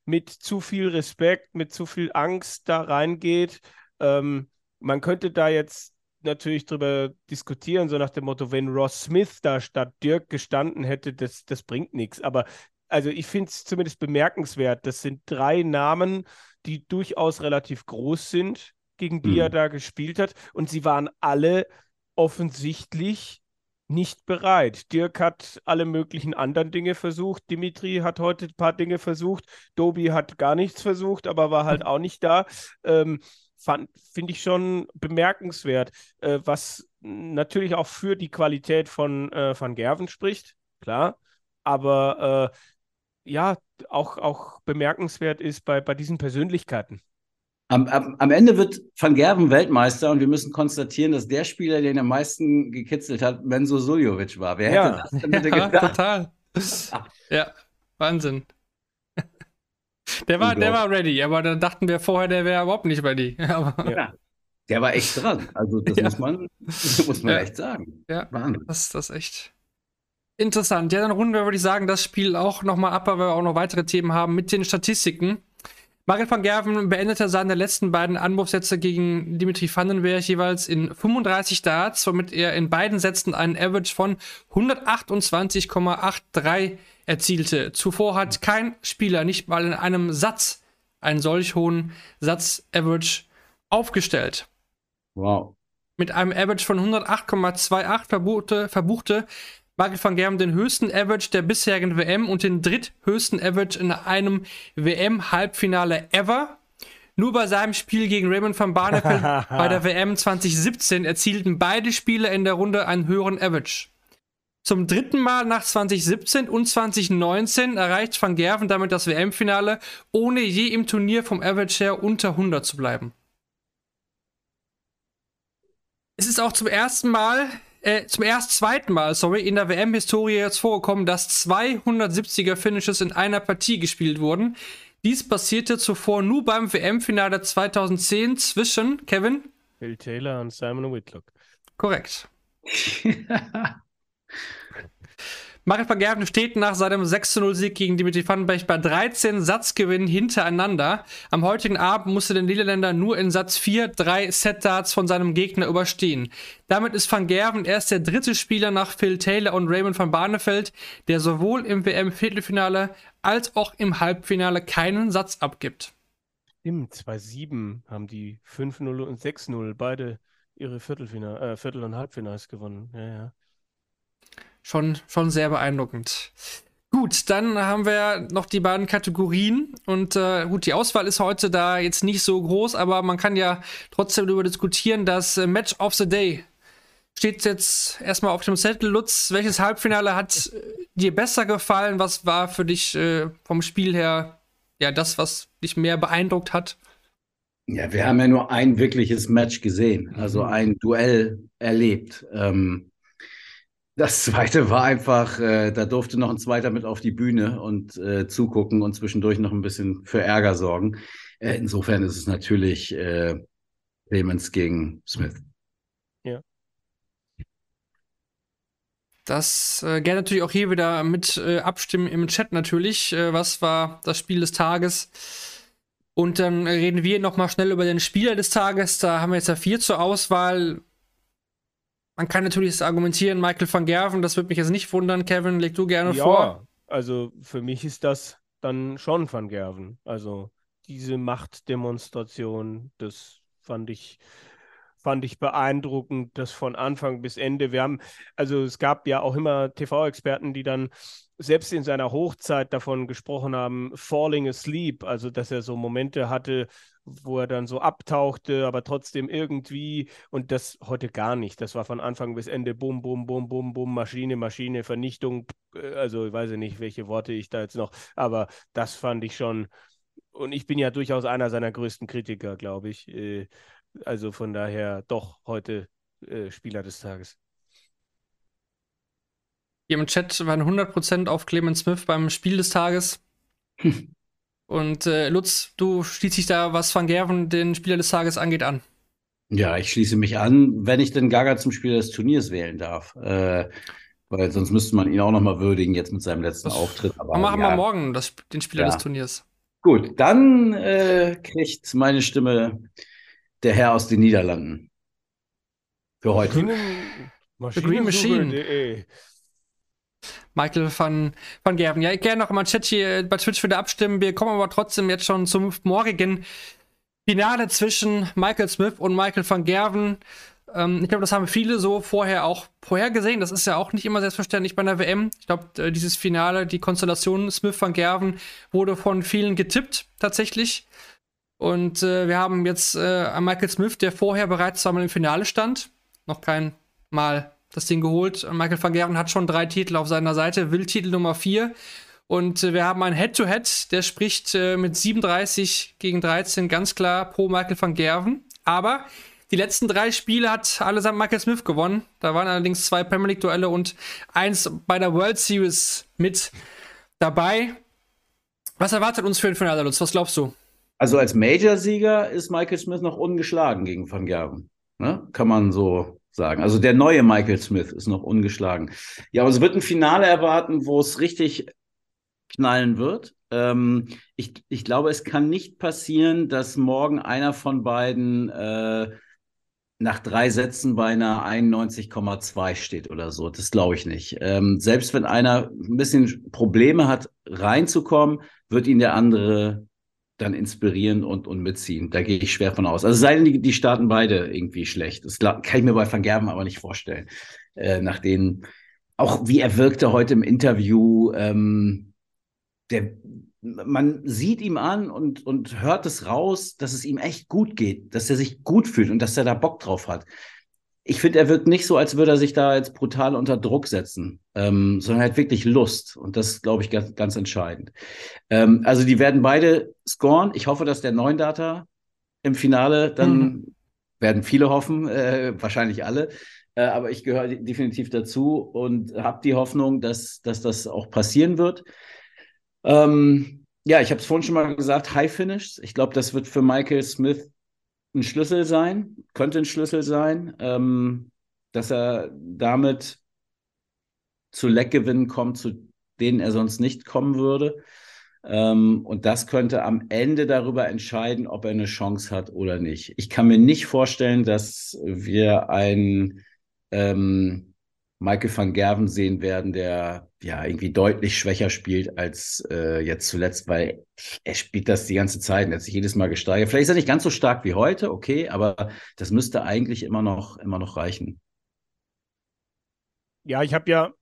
mit zu viel Respekt, mit zu viel Angst da reingeht. Ähm, man könnte da jetzt natürlich darüber diskutieren, so nach dem Motto, wenn Ross Smith da statt Dirk gestanden hätte, das, das bringt nichts. Aber also ich finde es zumindest bemerkenswert. Das sind drei Namen, die durchaus relativ groß sind, gegen die mhm. er da gespielt hat. Und sie waren alle offensichtlich nicht bereit. Dirk hat alle möglichen anderen Dinge versucht. Dimitri hat heute ein paar Dinge versucht. Dobi hat gar nichts versucht, aber war halt *laughs* auch nicht da. Ähm, finde ich schon bemerkenswert, äh, was natürlich auch für die Qualität von äh, Van Gerven spricht, klar, aber äh, ja, auch, auch bemerkenswert ist bei, bei diesen Persönlichkeiten. Am, am, am, Ende wird Van Gerven Weltmeister und wir müssen konstatieren, dass der Spieler, den am meisten gekitzelt hat, Menzo Suljovic war. Wer ja. hätte das denn bitte *laughs* ja, gedacht? Total. Ja, Wahnsinn. Der war, der war ready, aber dann dachten wir vorher, der wäre überhaupt nicht ready. *laughs* Aber ja. Der war echt dran. Also das *laughs* ja. muss man, das muss man ja. echt sagen. Ja, Wahnsinn. das, das ist echt interessant. Ja, dann runden wir, würde ich sagen, das Spiel auch nochmal ab, weil wir auch noch weitere Themen haben mit den Statistiken. Marit van Gerven beendete seine letzten beiden Anwurfsätze gegen Dimitri Vandenberg jeweils in 35 Darts, womit er in beiden Sätzen einen Average von 128,83 erzielte. Zuvor hat kein Spieler nicht mal in einem Satz einen solch hohen Satz-Average aufgestellt. Wow. Mit einem Average von 108,28 verbuchte, verbuchte Margit van Gerben den höchsten Average der bisherigen WM und den dritthöchsten Average in einem WM-Halbfinale ever. Nur bei seinem Spiel gegen Raymond van Barneveld *laughs* bei der WM 2017 erzielten beide Spieler in der Runde einen höheren Average. Zum dritten Mal nach 2017 und 2019 erreicht Van Gerven damit das WM-Finale, ohne je im Turnier vom Average her unter 100 zu bleiben. Es ist auch zum ersten Mal, äh, zum erst zweiten Mal, sorry, in der WM-Historie jetzt vorgekommen, dass 270er Finishes in einer Partie gespielt wurden. Dies passierte zuvor nur beim WM-Finale 2010 zwischen Kevin Bill Taylor und Simon Whitlock. Korrekt. *laughs* Marit van Gerven steht nach seinem 6-0-Sieg gegen Dimitri Vandenberg bei 13 Satzgewinnen hintereinander. Am heutigen Abend musste der Niederländer nur in Satz 4 drei Set-Darts von seinem Gegner überstehen. Damit ist Van Gerven erst der dritte Spieler nach Phil Taylor und Raymond van Barneveld, der sowohl im WM-Viertelfinale als auch im Halbfinale keinen Satz abgibt. Im 2-7 haben die 5-0 und 6-0 beide ihre Viertelfinal, äh, Viertel- und Halbfinals gewonnen. Ja, ja schon, schon sehr beeindruckend. Gut, dann haben wir noch die beiden Kategorien. Und äh, gut, die Auswahl ist heute da jetzt nicht so groß, aber man kann ja trotzdem darüber diskutieren. Das äh, Match of the Day steht jetzt erstmal auf dem Zettel. Lutz, welches Halbfinale hat äh, dir besser gefallen? Was war für dich äh, vom Spiel her ja das, was dich mehr beeindruckt hat? Ja, wir haben ja nur ein wirkliches Match gesehen, also mhm. ein Duell erlebt. Ähm, das zweite war einfach, äh, da durfte noch ein zweiter mit auf die Bühne und äh, zugucken und zwischendurch noch ein bisschen für Ärger sorgen. Äh, insofern ist es natürlich äh, Clemens gegen Smith. Ja. Das äh, gerne natürlich auch hier wieder mit äh, abstimmen im Chat natürlich. Äh, was war das Spiel des Tages? Und dann reden wir nochmal schnell über den Spieler des Tages. Da haben wir jetzt ja vier zur Auswahl Man kann natürlich argumentieren, Michael van Gerven, das würde mich jetzt nicht wundern. Kevin, leg du gerne ja, vor. Also für mich ist das dann schon van Gerven. Also diese Machtdemonstration, das fand ich, fand ich beeindruckend, das von Anfang bis Ende. Wir haben, also es gab ja auch immer TV-Experten, die dann selbst in seiner Hochzeit davon gesprochen haben, falling asleep, also dass er so Momente hatte, wo er dann so abtauchte, aber trotzdem irgendwie und das heute gar nicht. Das war von Anfang bis Ende bum, bum, bum, bum, bum, Maschine, Maschine, Vernichtung. Äh, also ich weiß nicht, welche Worte ich da jetzt noch, aber das fand ich schon. Und ich bin ja durchaus einer seiner größten Kritiker, glaube ich. Äh, also von daher doch heute äh, Spieler des Tages. Hier im Chat waren 100% auf Clement Smith beim Spiel des Tages. Hm. *laughs* Und äh, Lutz, du schließt dich da, was Van Gerven den Spieler des Tages angeht, an. Ja, ich schließe mich an, wenn ich den Gaga zum Spieler des Turniers wählen darf. Äh, weil sonst müsste man ihn auch nochmal würdigen, jetzt mit seinem letzten das Auftritt. Aber machen ja. wir morgen das, den Spieler ja. des Turniers. Gut, dann äh, kriegt meine Stimme der Herr aus den Niederlanden. Für heute. The Green Machine. Michael van, van Gerven. Ja, ich gerne noch mal Chat hier bei Twitch wieder abstimmen. Wir kommen aber trotzdem jetzt schon zum morgigen Finale zwischen Michael Smith und Michael van Gerven. Ähm, ich glaube, das haben viele so vorher auch vorhergesehen. Das ist ja auch nicht immer selbstverständlich bei einer WM. Ich glaube, äh, dieses Finale, die Konstellation Smith van Gerven, wurde von vielen getippt, tatsächlich. Und äh, wir haben jetzt äh, Michael Smith, der vorher bereits zweimal im Finale stand. Noch kein Mal das Ding geholt. Michael van Gerven hat schon drei Titel auf seiner Seite, will Titel Nummer vier. Und äh, wir haben ein Head-to-Head, -Head, der spricht äh, mit 37 gegen 13 ganz klar pro Michael van Gerven. Aber die letzten drei Spiele hat allesamt Michael Smith gewonnen. Da waren allerdings zwei Premier League-Duelle und eins bei der World Series mit dabei. Was erwartet uns für ein Finale, Lutz? Was glaubst du? Also als Major-Sieger ist Michael Smith noch ungeschlagen gegen Van Gerven. Ne? Kann man so sagen. Also der neue Michael Smith ist noch ungeschlagen. Ja, aber es wird ein Finale erwarten, wo es richtig knallen wird. Ähm, ich, ich glaube, es kann nicht passieren, dass morgen einer von beiden äh, nach drei Sätzen bei einer 91,2 steht oder so. Das glaube ich nicht. Ähm, selbst wenn einer ein bisschen Probleme hat, reinzukommen, wird ihn der andere dann inspirieren und, und mitziehen. Da gehe ich schwer von aus. Also sei denn, die, die starten beide irgendwie schlecht. Das kann ich mir bei Van Gerben aber nicht vorstellen. Äh, nach denen, auch wie er wirkte heute im Interview, ähm, der, man sieht ihm an und, und hört es raus, dass es ihm echt gut geht, dass er sich gut fühlt und dass er da Bock drauf hat ich finde, er wirkt nicht so, als würde er sich da jetzt brutal unter Druck setzen, ähm, sondern er hat wirklich Lust. Und das ist, glaube ich, ganz, ganz entscheidend. Ähm, also die werden beide scoren. Ich hoffe, dass der Neundata im Finale dann mhm. werden viele hoffen, äh, wahrscheinlich alle. Äh, aber ich gehöre definitiv dazu und habe die Hoffnung, dass, dass das auch passieren wird. Ähm, ja, ich habe es vorhin schon mal gesagt, High Finishes. Ich glaube, das wird für Michael Smith ein Schlüssel sein, könnte ein Schlüssel sein, ähm, dass er damit zu Leckgewinnen kommt, zu denen er sonst nicht kommen würde. Ähm, und das könnte am Ende darüber entscheiden, ob er eine Chance hat oder nicht. Ich kann mir nicht vorstellen, dass wir ein ähm, Michael van Gerven sehen werden, der ja irgendwie deutlich schwächer spielt als äh, jetzt zuletzt, weil er spielt das die ganze Zeit und hat sich jedes Mal gesteigert. Vielleicht ist er nicht ganz so stark wie heute, okay, aber das müsste eigentlich immer noch, immer noch reichen. Ja, ich habe ja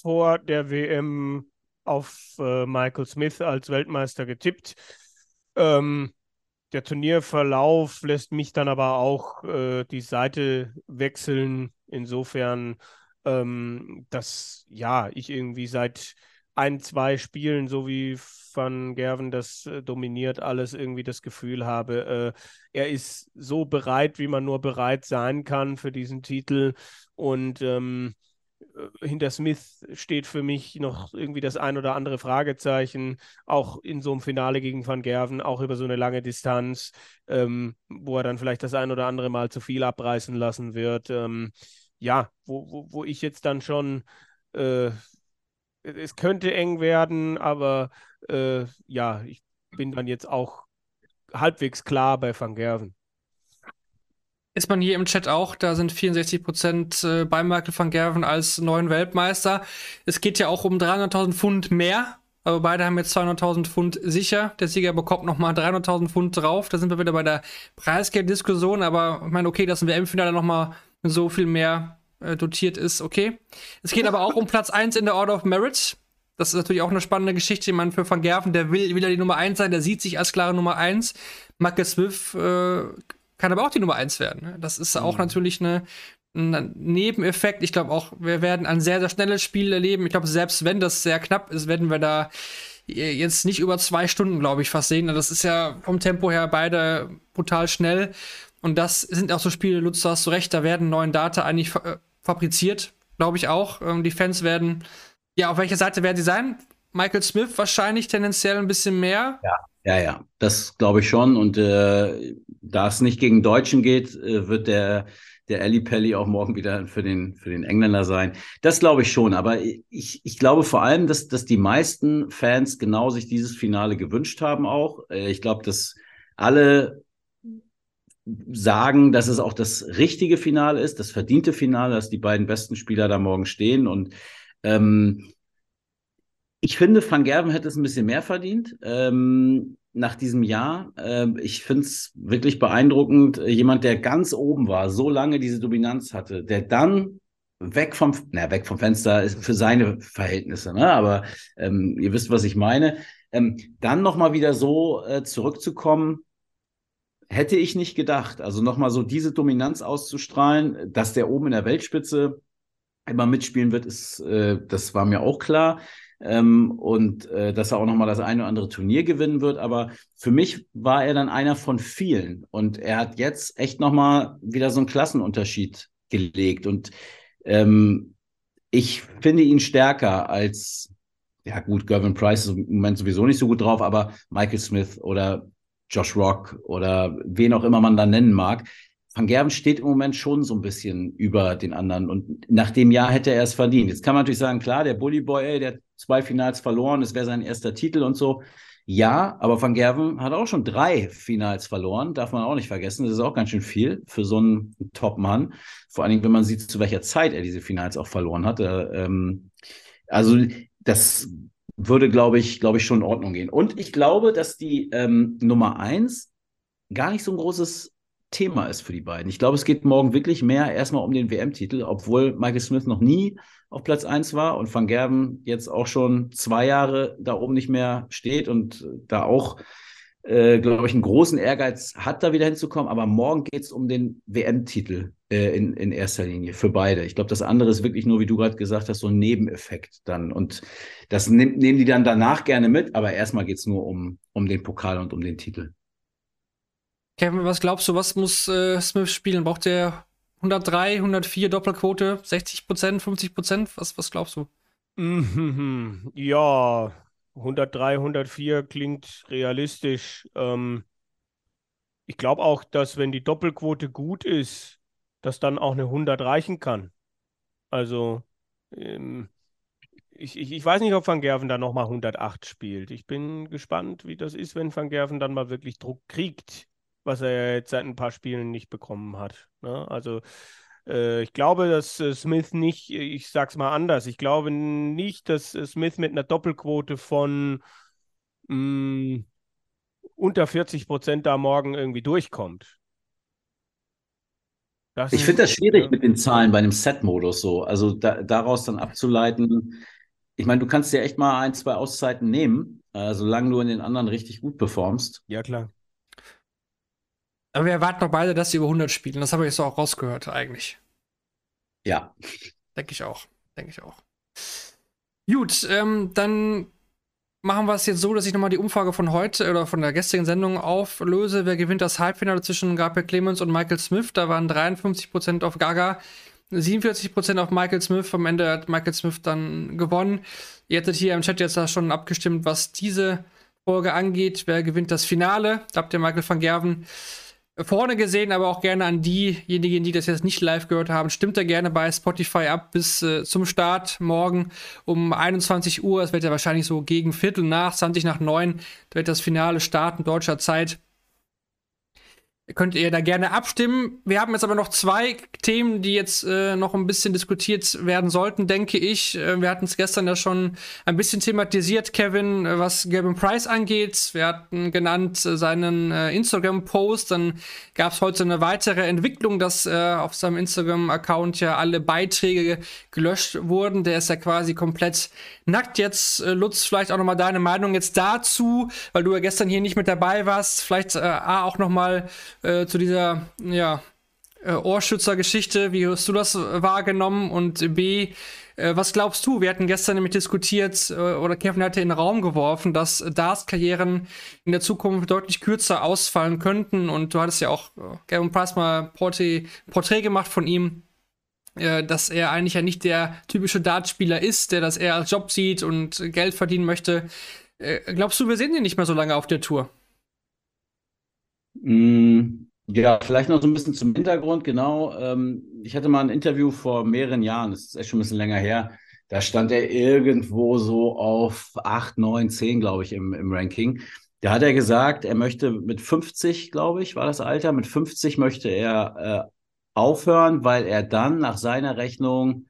vor der WM auf äh, Michael Smith als Weltmeister getippt. Ähm, der Turnierverlauf lässt mich dann aber auch äh, die Seite wechseln. Insofern ähm, dass ja, ich irgendwie seit ein, zwei Spielen, so wie Van Gerven das äh, dominiert, alles irgendwie das Gefühl habe, äh, er ist so bereit, wie man nur bereit sein kann für diesen Titel. Und ähm, äh, hinter Smith steht für mich noch irgendwie das ein oder andere Fragezeichen, auch in so einem Finale gegen Van Gerven, auch über so eine lange Distanz, ähm, wo er dann vielleicht das ein oder andere Mal zu viel abreißen lassen wird. Ähm, ja, wo, wo, wo ich jetzt dann schon, äh, es könnte eng werden, aber äh, ja, ich bin dann jetzt auch halbwegs klar bei Van Gerven. Ist man hier im Chat auch, da sind 64 Prozent äh, bei Michael van Gerven als neuen Weltmeister. Es geht ja auch um 300.000 Pfund mehr, aber beide haben jetzt 200.000 Pfund sicher. Der Sieger bekommt nochmal 300.000 Pfund drauf. Da sind wir wieder bei der Preisgeld-Diskussion, aber ich meine, okay, dass ein WM-Finale nochmal so viel mehr äh, dotiert ist, okay. Es geht aber auch um Platz 1 in der Order of Merit. Das ist natürlich auch eine spannende Geschichte. Ich meine, für Van Gerven, der will wieder die Nummer 1 sein, der sieht sich als klare Nummer 1. Michael Smith äh, kann aber auch die Nummer 1 werden. Ne? Das ist auch mhm. natürlich eine, ein Nebeneffekt. Ich glaube auch, wir werden ein sehr, sehr schnelles Spiel erleben. Ich glaube, selbst wenn das sehr knapp ist, werden wir da jetzt nicht über zwei Stunden, glaube ich, fast sehen. Das ist ja vom Tempo her beide brutal schnell. Und das sind auch so Spiele, Lutz, du hast du recht, da werden neuen Data eigentlich äh, fabriziert, glaube ich auch. Ähm, die Fans werden, ja, auf welcher Seite werden sie sein? Michael Smith wahrscheinlich tendenziell ein bisschen mehr. Ja, ja, ja, das glaube ich schon. Und äh, da es nicht gegen Deutschen geht, äh, wird der der Ali Pelli auch morgen wieder für den, für den Engländer sein. Das glaube ich schon. Aber ich, ich glaube vor allem, dass, dass die meisten Fans genau sich dieses Finale gewünscht haben auch. Äh, ich glaube, dass alle sagen, dass es auch das richtige Finale ist, das verdiente Finale, dass die beiden besten Spieler da morgen stehen. Und ähm, ich finde, Van Gerben hätte es ein bisschen mehr verdient. Ähm, nach diesem Jahr. Äh, ich finde es wirklich beeindruckend. Jemand, der ganz oben war, so lange diese Dominanz hatte, der dann weg vom, na, weg vom Fenster ist für seine Verhältnisse, ne? aber ähm, ihr wisst, was ich meine. Ähm, dann nochmal wieder so äh, zurückzukommen, hätte ich nicht gedacht. Also nochmal so diese Dominanz auszustrahlen, dass der oben in der Weltspitze immer mitspielen wird, ist, äh, das war mir auch klar ähm, und äh, dass er auch nochmal das eine oder andere Turnier gewinnen wird. Aber für mich war er dann einer von vielen und er hat jetzt echt nochmal wieder so einen Klassenunterschied gelegt. Und ähm, ich finde ihn stärker als, ja gut, Gervin Price ist im Moment sowieso nicht so gut drauf, aber Michael Smith oder Josh Rock oder wen auch immer man da nennen mag. Van Gerben steht im Moment schon so ein bisschen über den anderen und nach dem Jahr hätte er es verdient. Jetzt kann man natürlich sagen, klar, der Bully Boy, ey, der hat zwei Finals verloren, es wäre sein erster Titel und so. Ja, aber Van Gerven hat auch schon drei Finals verloren, darf man auch nicht vergessen. Das ist auch ganz schön viel für so einen Top-Mann. Vor allen Dingen, wenn man sieht, zu welcher Zeit er diese Finals auch verloren hat. Äh, ähm, also das würde, glaube ich, glaube ich, schon in Ordnung gehen. Und ich glaube, dass die ähm, Nummer eins gar nicht so ein großes Thema ist für die beiden. Ich glaube, es geht morgen wirklich mehr erstmal um den WM-Titel, obwohl Michael Smith noch nie auf Platz 1 war und Van Gerben jetzt auch schon zwei Jahre da oben nicht mehr steht und da auch, äh, glaube ich, einen großen Ehrgeiz hat, da wieder hinzukommen. Aber morgen geht es um den WM-Titel äh, in, in erster Linie für beide. Ich glaube, das andere ist wirklich nur, wie du gerade gesagt hast, so ein Nebeneffekt dann. Und das nehm, nehmen die dann danach gerne mit, aber erstmal geht es nur um, um den Pokal und um den Titel. Kevin, was glaubst du, was muss äh, Smith spielen? Braucht er 103, 104 Doppelquote, 60 Prozent, 50 Prozent? Was, was glaubst du? *laughs* Ja, 103, 104 klingt realistisch. Ähm, ich glaube auch, dass wenn die Doppelquote gut ist, dass dann auch eine 100 reichen kann. Also, ähm, ich, ich, ich, weiß nicht, ob Van Gerven da nochmal 108 spielt. Ich bin gespannt, wie das ist, wenn Van Gerven dann mal wirklich Druck kriegt was er jetzt seit ein paar Spielen nicht bekommen hat. Ne? Also ich glaube, dass äh, Smith nicht, ich sag's mal anders, ich glaube nicht, dass äh, Smith mit einer Doppelquote von mh, mm, unter 40 Prozent da morgen irgendwie durchkommt. Das ich finde das schwierig mit den Zahlen bei einem Set-Modus so. Also da, daraus dann abzuleiten, ich meine, du kannst dir echt mal ein, zwei Auszeiten nehmen, äh, solange du in den anderen richtig gut performst. Ja, klar. Aber wir erwarten doch beide, dass sie über 100 spielen. Das habe ich jetzt auch rausgehört, eigentlich. Ja. Denke ich auch. Denke ich auch. Gut, ähm, dann machen wir es jetzt so, dass ich nochmal die Umfrage von heute oder von der gestrigen Sendung auflöse. Wer gewinnt das Halbfinale zwischen Gabriel Clemens und Michael Smith? Da waren 53% auf Gaga, 47% auf Michael Smith. Am Ende hat Michael Smith dann gewonnen. Ihr hättet hier im Chat jetzt da schon abgestimmt, was diese Folge angeht. Wer gewinnt das Finale? Da habt ihr Michael van Gerven vorne gesehen, aber auch gerne an diejenigen, die das jetzt nicht live gehört haben. Stimmt da gerne bei Spotify ab bis äh, zum Start morgen um 21 Uhr. Es wird ja wahrscheinlich so gegen Viertel nach, 20 nach 9, da wird das Finale starten, deutscher Zeit. Könnt ihr da gerne abstimmen. Wir haben jetzt aber noch zwei Themen, die jetzt äh, noch ein bisschen diskutiert werden sollten, denke ich. Äh, wir hatten es gestern ja schon ein bisschen thematisiert, Kevin, äh, was Gavin Price angeht. Wir hatten genannt äh, seinen äh, Instagram-Post. Dann gab es heute eine weitere Entwicklung, dass äh, auf seinem Instagram-Account ja alle Beiträge gelöscht wurden. Der ist ja quasi komplett nackt jetzt. Lutz, vielleicht auch noch mal deine Meinung jetzt dazu, weil du ja gestern hier nicht mit dabei warst. Vielleicht A, auch noch mal äh, zu dieser, ja, äh, Ohrschützer-Geschichte. Wie hast du das wahrgenommen? Und B, äh, was glaubst du? Wir hatten gestern nämlich diskutiert, äh, oder Kevin hatte in den Raum geworfen, dass Dars-Karrieren in der Zukunft deutlich kürzer ausfallen könnten. Und du hattest ja auch äh, Gavin Price mal Porträt, Porträt gemacht von ihm äh, dass er eigentlich ja nicht der typische Dartspieler ist, der das eher als Job sieht und Geld verdienen möchte. Äh, glaubst du, wir sehen ihn nicht mehr so lange auf der Tour? Mm, ja, vielleicht noch so ein bisschen zum Hintergrund, genau. Ähm, ich hatte mal ein Interview vor mehreren Jahren, das ist echt schon ein bisschen länger her. Da stand er irgendwo so auf 8, 9, 10, glaube ich, im, im Ranking. Da hat er gesagt, er möchte mit 50, glaube ich, war das Alter, mit 50 möchte er äh, aufhören, weil er dann nach seiner Rechnung,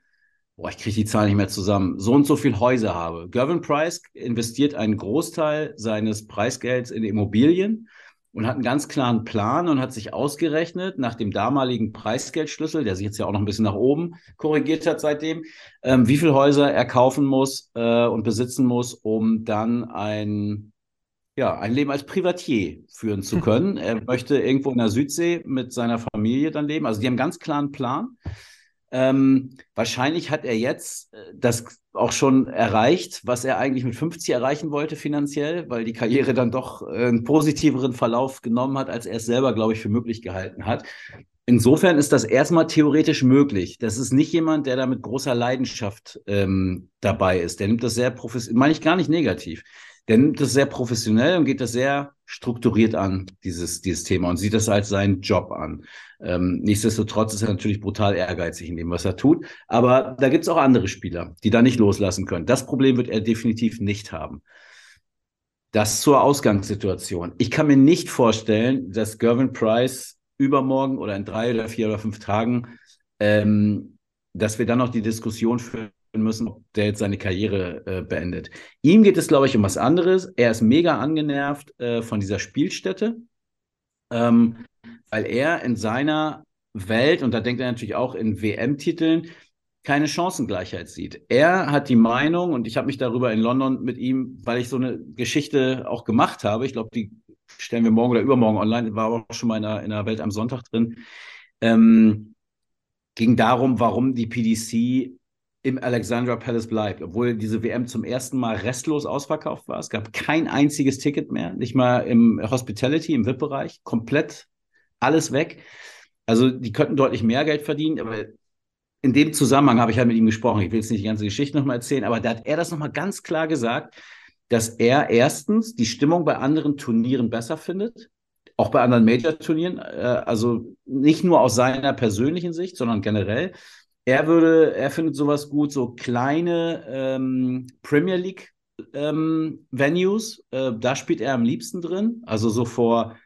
boah, ich kriege die Zahl nicht mehr zusammen, so und so viel Häuser habe. Gervin Price investiert einen Großteil seines Preisgelds in Immobilien und hat einen ganz klaren Plan und hat sich ausgerechnet nach dem damaligen Preisgeldschlüssel, der sich jetzt ja auch noch ein bisschen nach oben korrigiert hat seitdem, ähm, wie viele Häuser er kaufen muss äh, und besitzen muss, um dann ein, ja, ein Leben als Privatier führen zu *laughs* können. er möchte irgendwo in der Südsee mit seiner Familie dann leben. Also die haben einen ganz klaren Plan. Ähm, wahrscheinlich hat er jetzt äh, das auch schon erreicht, was er eigentlich mit 50 erreichen wollte finanziell, weil die Karriere dann doch äh, einen positiveren Verlauf genommen hat, als er es selber, glaube ich, für möglich gehalten hat. Insofern ist das erstmal theoretisch möglich. Das ist nicht jemand, der da mit großer Leidenschaft ähm, dabei ist. Der nimmt das sehr professionell, meine ich gar nicht negativ der nimmt das sehr professionell und geht das sehr strukturiert an, dieses, dieses Thema, und sieht das als seinen Job an. Ähm, nichtsdestotrotz ist er natürlich brutal ehrgeizig in dem, was er tut. Aber da gibt es auch andere Spieler, die da nicht loslassen können. Das Problem wird er definitiv nicht haben. Das zur Ausgangssituation. Ich kann mir nicht vorstellen, dass Gervin Price übermorgen oder in drei oder vier oder fünf Tagen, ähm, dass wir dann noch die Diskussion führen müssen, ob der jetzt seine Karriere äh, beendet. Ihm geht es, glaube ich, um was anderes. Er ist mega angenervt äh, von dieser Spielstätte, ähm, weil er in seiner Welt, und da denkt er natürlich auch in WM-Titeln, keine Chancengleichheit sieht. Er hat die Meinung, und ich habe mich darüber in London mit ihm, weil ich so eine Geschichte auch gemacht habe, ich glaube, die stellen wir morgen oder übermorgen online, war auch schon mal in der, in der Welt am Sonntag drin, ähm, ging darum, warum die PDC im Alexandra Palace bleibt, obwohl diese WM zum ersten Mal restlos ausverkauft war. Es gab kein einziges Ticket mehr, nicht mal im Hospitality, im VIP-Bereich, komplett alles weg. Also die könnten deutlich mehr Geld verdienen, aber in dem Zusammenhang habe ich halt mit ihm gesprochen. Ich will jetzt nicht die ganze Geschichte nochmal erzählen, aber da hat er das nochmal ganz klar gesagt, dass er erstens die Stimmung bei anderen Turnieren besser findet, auch bei anderen Major-Turnieren, äh, also nicht nur aus seiner persönlichen Sicht, sondern generell. Er würde, er findet sowas gut, so kleine ähm, Premier League ähm, Venues. Äh, da spielt er am liebsten drin. Also so vor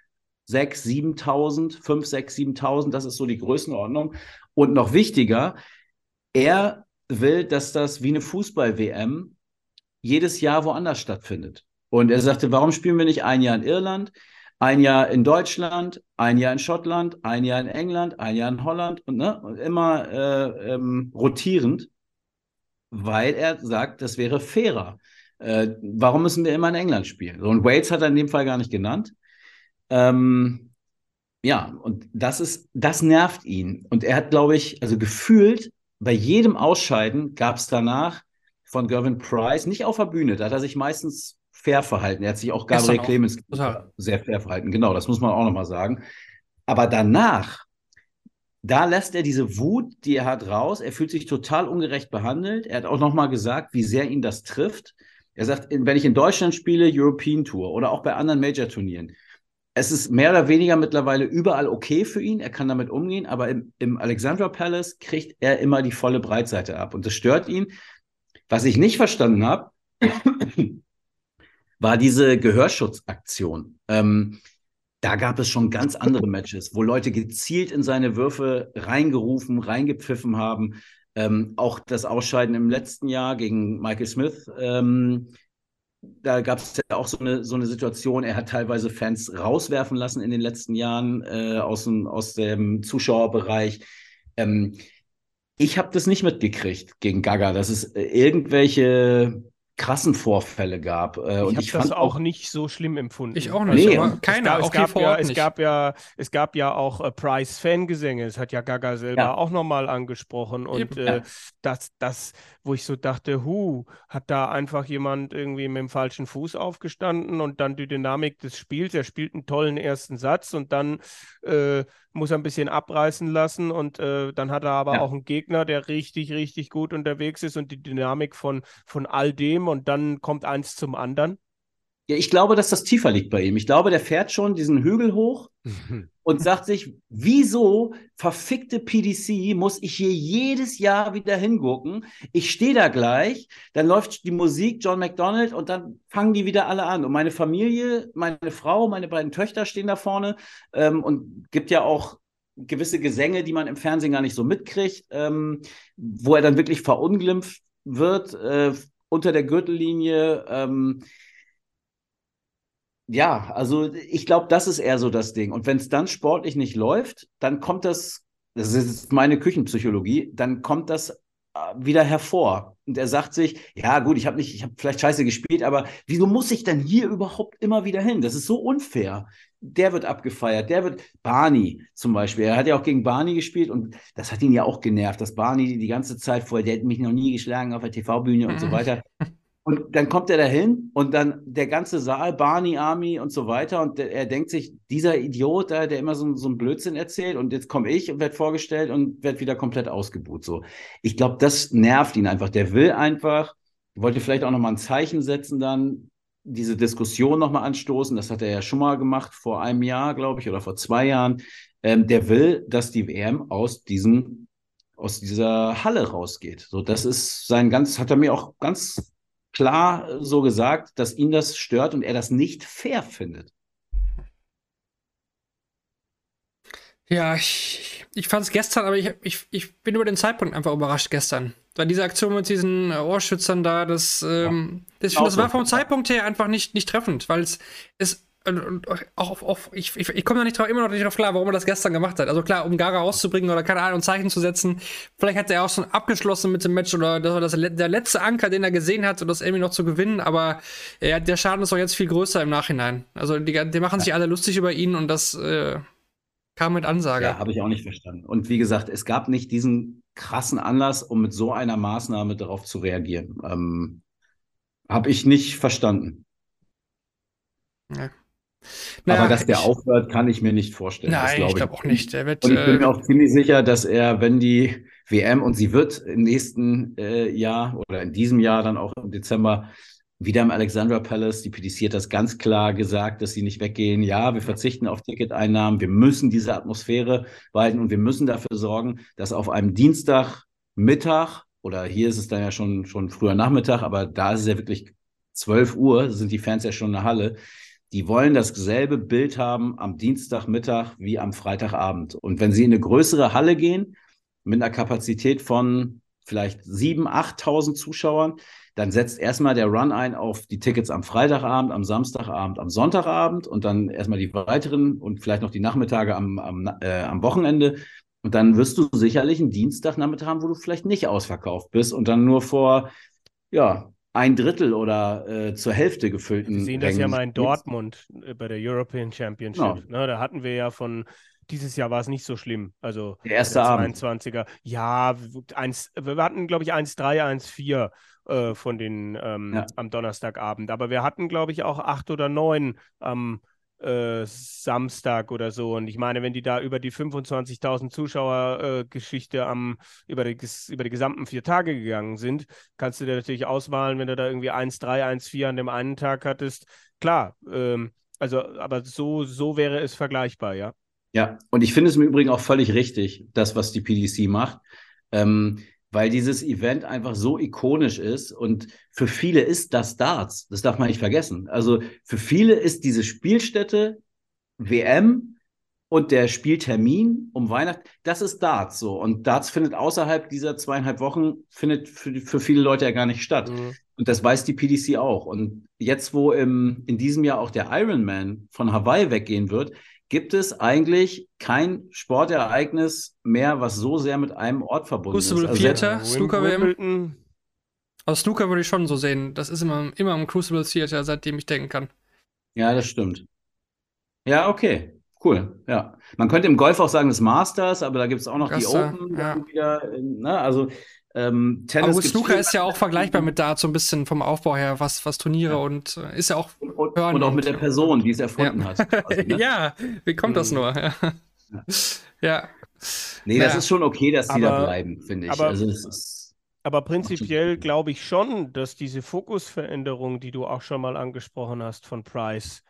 6.000, 7.000, 5, 6, 7.000, das ist so die Größenordnung. Und noch wichtiger, er will, dass das wie eine Fußball-WM jedes Jahr woanders stattfindet. Und er sagte, warum spielen wir nicht ein Jahr in Irland? Ein Jahr in Deutschland, ein Jahr in Schottland, ein Jahr in England, ein Jahr in Holland und, ne, und immer äh, ähm, rotierend, weil er sagt, das wäre fairer. Äh, warum müssen wir immer in England spielen? So, und Wales hat er in dem Fall gar nicht genannt. Ähm, ja, und das ist, das nervt ihn. Und er hat, glaube ich, also gefühlt, bei jedem Ausscheiden gab es danach von Gervin Price, nicht auf der Bühne, da hat er sich meistens fair verhalten. Er hat sich auch Gabriel Clemens sehr fair verhalten. Genau, das muss man auch nochmal sagen. Aber danach, da lässt er diese Wut, die er hat, raus. Er fühlt sich total ungerecht behandelt. Er hat auch nochmal gesagt, wie sehr ihn das trifft. Er sagt, wenn ich in Deutschland spiele, European Tour oder auch bei anderen Major-Turnieren, es ist mehr oder weniger mittlerweile überall okay für ihn. Er kann damit umgehen, aber im, im Alexandra Palace kriegt er immer die volle Breitseite ab. Und das stört ihn. Was ich nicht verstanden habe, war diese Gehörschutzaktion. Ähm, da gab es schon ganz andere Matches, wo Leute gezielt in seine Würfe reingerufen, reingepfiffen haben. Ähm, auch das Ausscheiden im letzten Jahr gegen Michael Smith. Ähm, da gab es ja auch so eine, so eine Situation, er hat teilweise Fans rauswerfen lassen in den letzten Jahren äh, aus, dem, aus dem Zuschauerbereich. Ähm, ich habe das nicht mitgekriegt gegen Gaga, dass es äh, irgendwelche krassen Vorfälle gab. Äh, und ich habe das auch nicht so schlimm empfunden. Ich auch nicht. Nee, aber keiner, es gab, es gab ja, es gab ja, es gab ja auch äh, Price Fangesänge. Das hat ja Gaga selber ja. auch nochmal angesprochen und äh, das, das, wo ich so dachte, hu, hat da einfach jemand irgendwie mit dem falschen Fuß aufgestanden und dann die Dynamik des Spiels. Er spielt einen tollen ersten Satz und dann äh, muss er ein bisschen abreißen lassen und äh, dann hat er aber ja. auch einen Gegner, der richtig, richtig gut unterwegs ist und die Dynamik von, von all dem und dann kommt eins zum anderen. Ja, ich glaube, dass das tiefer liegt bei ihm. Ich glaube, der fährt schon diesen Hügel hoch und sagt sich, wieso verfickte PDC muss ich hier jedes Jahr wieder hingucken? Ich stehe da gleich, dann läuft die Musik John McDonald und dann fangen die wieder alle an. Und meine Familie, meine Frau, meine beiden Töchter stehen da vorne ähm, und gibt ja auch gewisse Gesänge, die man im Fernsehen gar nicht so mitkriegt, ähm, wo er dann wirklich verunglimpft wird äh, unter der Gürtellinie. Ähm, ja, also ich glaube, das ist eher so das Ding. Und wenn es dann sportlich nicht läuft, dann kommt das, das ist meine Küchenpsychologie, dann kommt das äh, wieder hervor. Und er sagt sich, ja gut, ich habe nicht, ich habe vielleicht scheiße gespielt, aber wieso muss ich denn hier überhaupt immer wieder hin? Das ist so unfair. Der wird abgefeiert, der wird Barney zum Beispiel. Er hat ja auch gegen Barney gespielt und das hat ihn ja auch genervt, dass Barney die ganze Zeit vorher, der hat mich noch nie geschlagen auf der TV-Bühne und so weiter. Und dann kommt er dahin und dann der ganze Saal, Barney Army und so weiter. Und er denkt sich, dieser Idiot da, der immer so, so einen Blödsinn erzählt und jetzt komme ich und werde vorgestellt und werde wieder komplett ausgebuht. So. Ich glaube, das nervt ihn einfach. Der will einfach, wollte vielleicht auch nochmal ein Zeichen setzen dann, diese Diskussion nochmal anstoßen. Das hat er ja schon mal gemacht vor einem Jahr, glaube ich, oder vor zwei Jahren. Ähm, der will, dass die WM aus diesem aus dieser Halle rausgeht. So, das ist sein ganz, hat er mir auch ganz klar so gesagt, dass ihn das stört und er das nicht fair findet. Ja, ich, ich fand es gestern, aber ich, ich, ich bin über den Zeitpunkt einfach überrascht gestern. Weil diese Aktion mit diesen Ohrschützern da, das, ähm, ja, das, das war vom Zeitpunkt her einfach nicht, nicht treffend, weil es, es und auch auf, auf ich, ich, ich komme da nicht drauf, immer noch nicht drauf klar, warum er das gestern gemacht hat. Also klar, um Gara rauszubringen oder keine Ahnung, Zeichen zu setzen. Vielleicht hat er auch schon abgeschlossen mit dem Match oder das war das, der letzte Anker, den er gesehen hat, um das irgendwie noch zu gewinnen. Aber ja, der Schaden ist doch jetzt viel größer im Nachhinein. Also die, die machen sich alle lustig über ihn und das äh, kam mit Ansage. Ja, habe ich auch nicht verstanden. Und wie gesagt, es gab nicht diesen krassen Anlass, um mit so einer Maßnahme darauf zu reagieren. Ähm, habe ich nicht verstanden. Ja. Naja, Aber dass der ich, aufhört, kann ich mir nicht vorstellen. Nein, glaub ich glaube auch nicht. Der wird, und ich bin mir äh, auch ziemlich sicher, dass er, wenn die WM und sie wird im nächsten äh, Jahr oder in diesem Jahr dann auch im Dezember wieder im Alexandra Palace, die PDC hat das ganz klar gesagt, dass sie nicht weggehen. Ja, wir verzichten auf Ticketeinnahmen, wir müssen diese Atmosphäre behalten und wir müssen dafür sorgen, dass auf einem Dienstagmittag oder hier ist es dann ja schon, schon früher Nachmittag, aber da ist es ja wirklich 12 Uhr, sind die Fans ja schon in der Halle die wollen dasselbe Bild haben am Dienstagmittag wie am Freitagabend. Und wenn sie in eine größere Halle gehen, mit einer Kapazität von vielleicht 7.000, 8.000 Zuschauern, dann setzt erstmal der Run ein auf die Tickets am Freitagabend, am Samstagabend, am Sonntagabend und dann erstmal die weiteren und vielleicht noch die Nachmittage am, am, äh, am Wochenende. Und dann wirst du sicherlich einen Dienstagnachmittag haben, wo du vielleicht nicht ausverkauft bist und dann nur vor, ja, ein Drittel oder äh, zur Hälfte gefüllten. Wir sehen das ja mal in Dortmund äh, bei der European Championship. Ja. Ne, da hatten wir ja von dieses Jahr war es nicht so schlimm. Also der erste der 22er. Abend. Ja, eins, wir hatten, glaube ich, 1-3, 1-4 äh, von den ähm, ja. am Donnerstagabend. Aber wir hatten, glaube ich, auch acht oder neun am äh, Samstag oder so. Und ich meine, wenn die da über die 25.000 Zuschauer-Geschichte äh, über, die, über die gesamten vier Tage gegangen sind, kannst du dir natürlich ausmalen, wenn du da irgendwie 1,3, 1,4 an dem einen Tag hattest. Klar, ähm, also, aber so, so wäre es vergleichbar, ja. Ja, und ich finde es im Übrigen auch völlig richtig, das, was die PDC macht. Ähm, weil dieses Event einfach so ikonisch ist und für viele ist das Darts. Das darf man nicht vergessen. Also für viele ist diese Spielstätte WM und der Spieltermin um Weihnachten, das ist Darts so. Und Darts findet außerhalb dieser zweieinhalb Wochen, findet für, für viele Leute ja gar nicht statt. Mhm. Und das weiß die PDC auch. Und jetzt, wo im, in diesem Jahr auch der Ironman von Hawaii weggehen wird, gibt es eigentlich kein Sportereignis mehr, was so sehr mit einem Ort verbunden Crucible ist. Also Theater, Snooker WM. Also Snooker würde ich schon so sehen. Das ist immer, immer im Crucible Theater, seitdem ich denken kann. Ja, das stimmt. Ja, okay. Cool, ja. Man könnte im Golf auch sagen, das Masters, aber da gibt es auch noch Augusta, die Open. Ja. Wieder, ne? Also ähm, Tennis. Aber Snooker ist ja auch vergleichbar mit Dart so ein bisschen vom Aufbau her, was, was Turniere ja. und äh, ist ja auch. Und, und, und auch mit der Person, die es erfunden ja. hat. Quasi, ne? *laughs* ja, wie kommt das mhm. nur? ja. ja. Nee, das ist schon okay, dass die da bleiben, finde ich. Aber, also, aber prinzipiell glaube ich schon, dass diese Fokusveränderung, die du auch schon mal angesprochen hast von Price,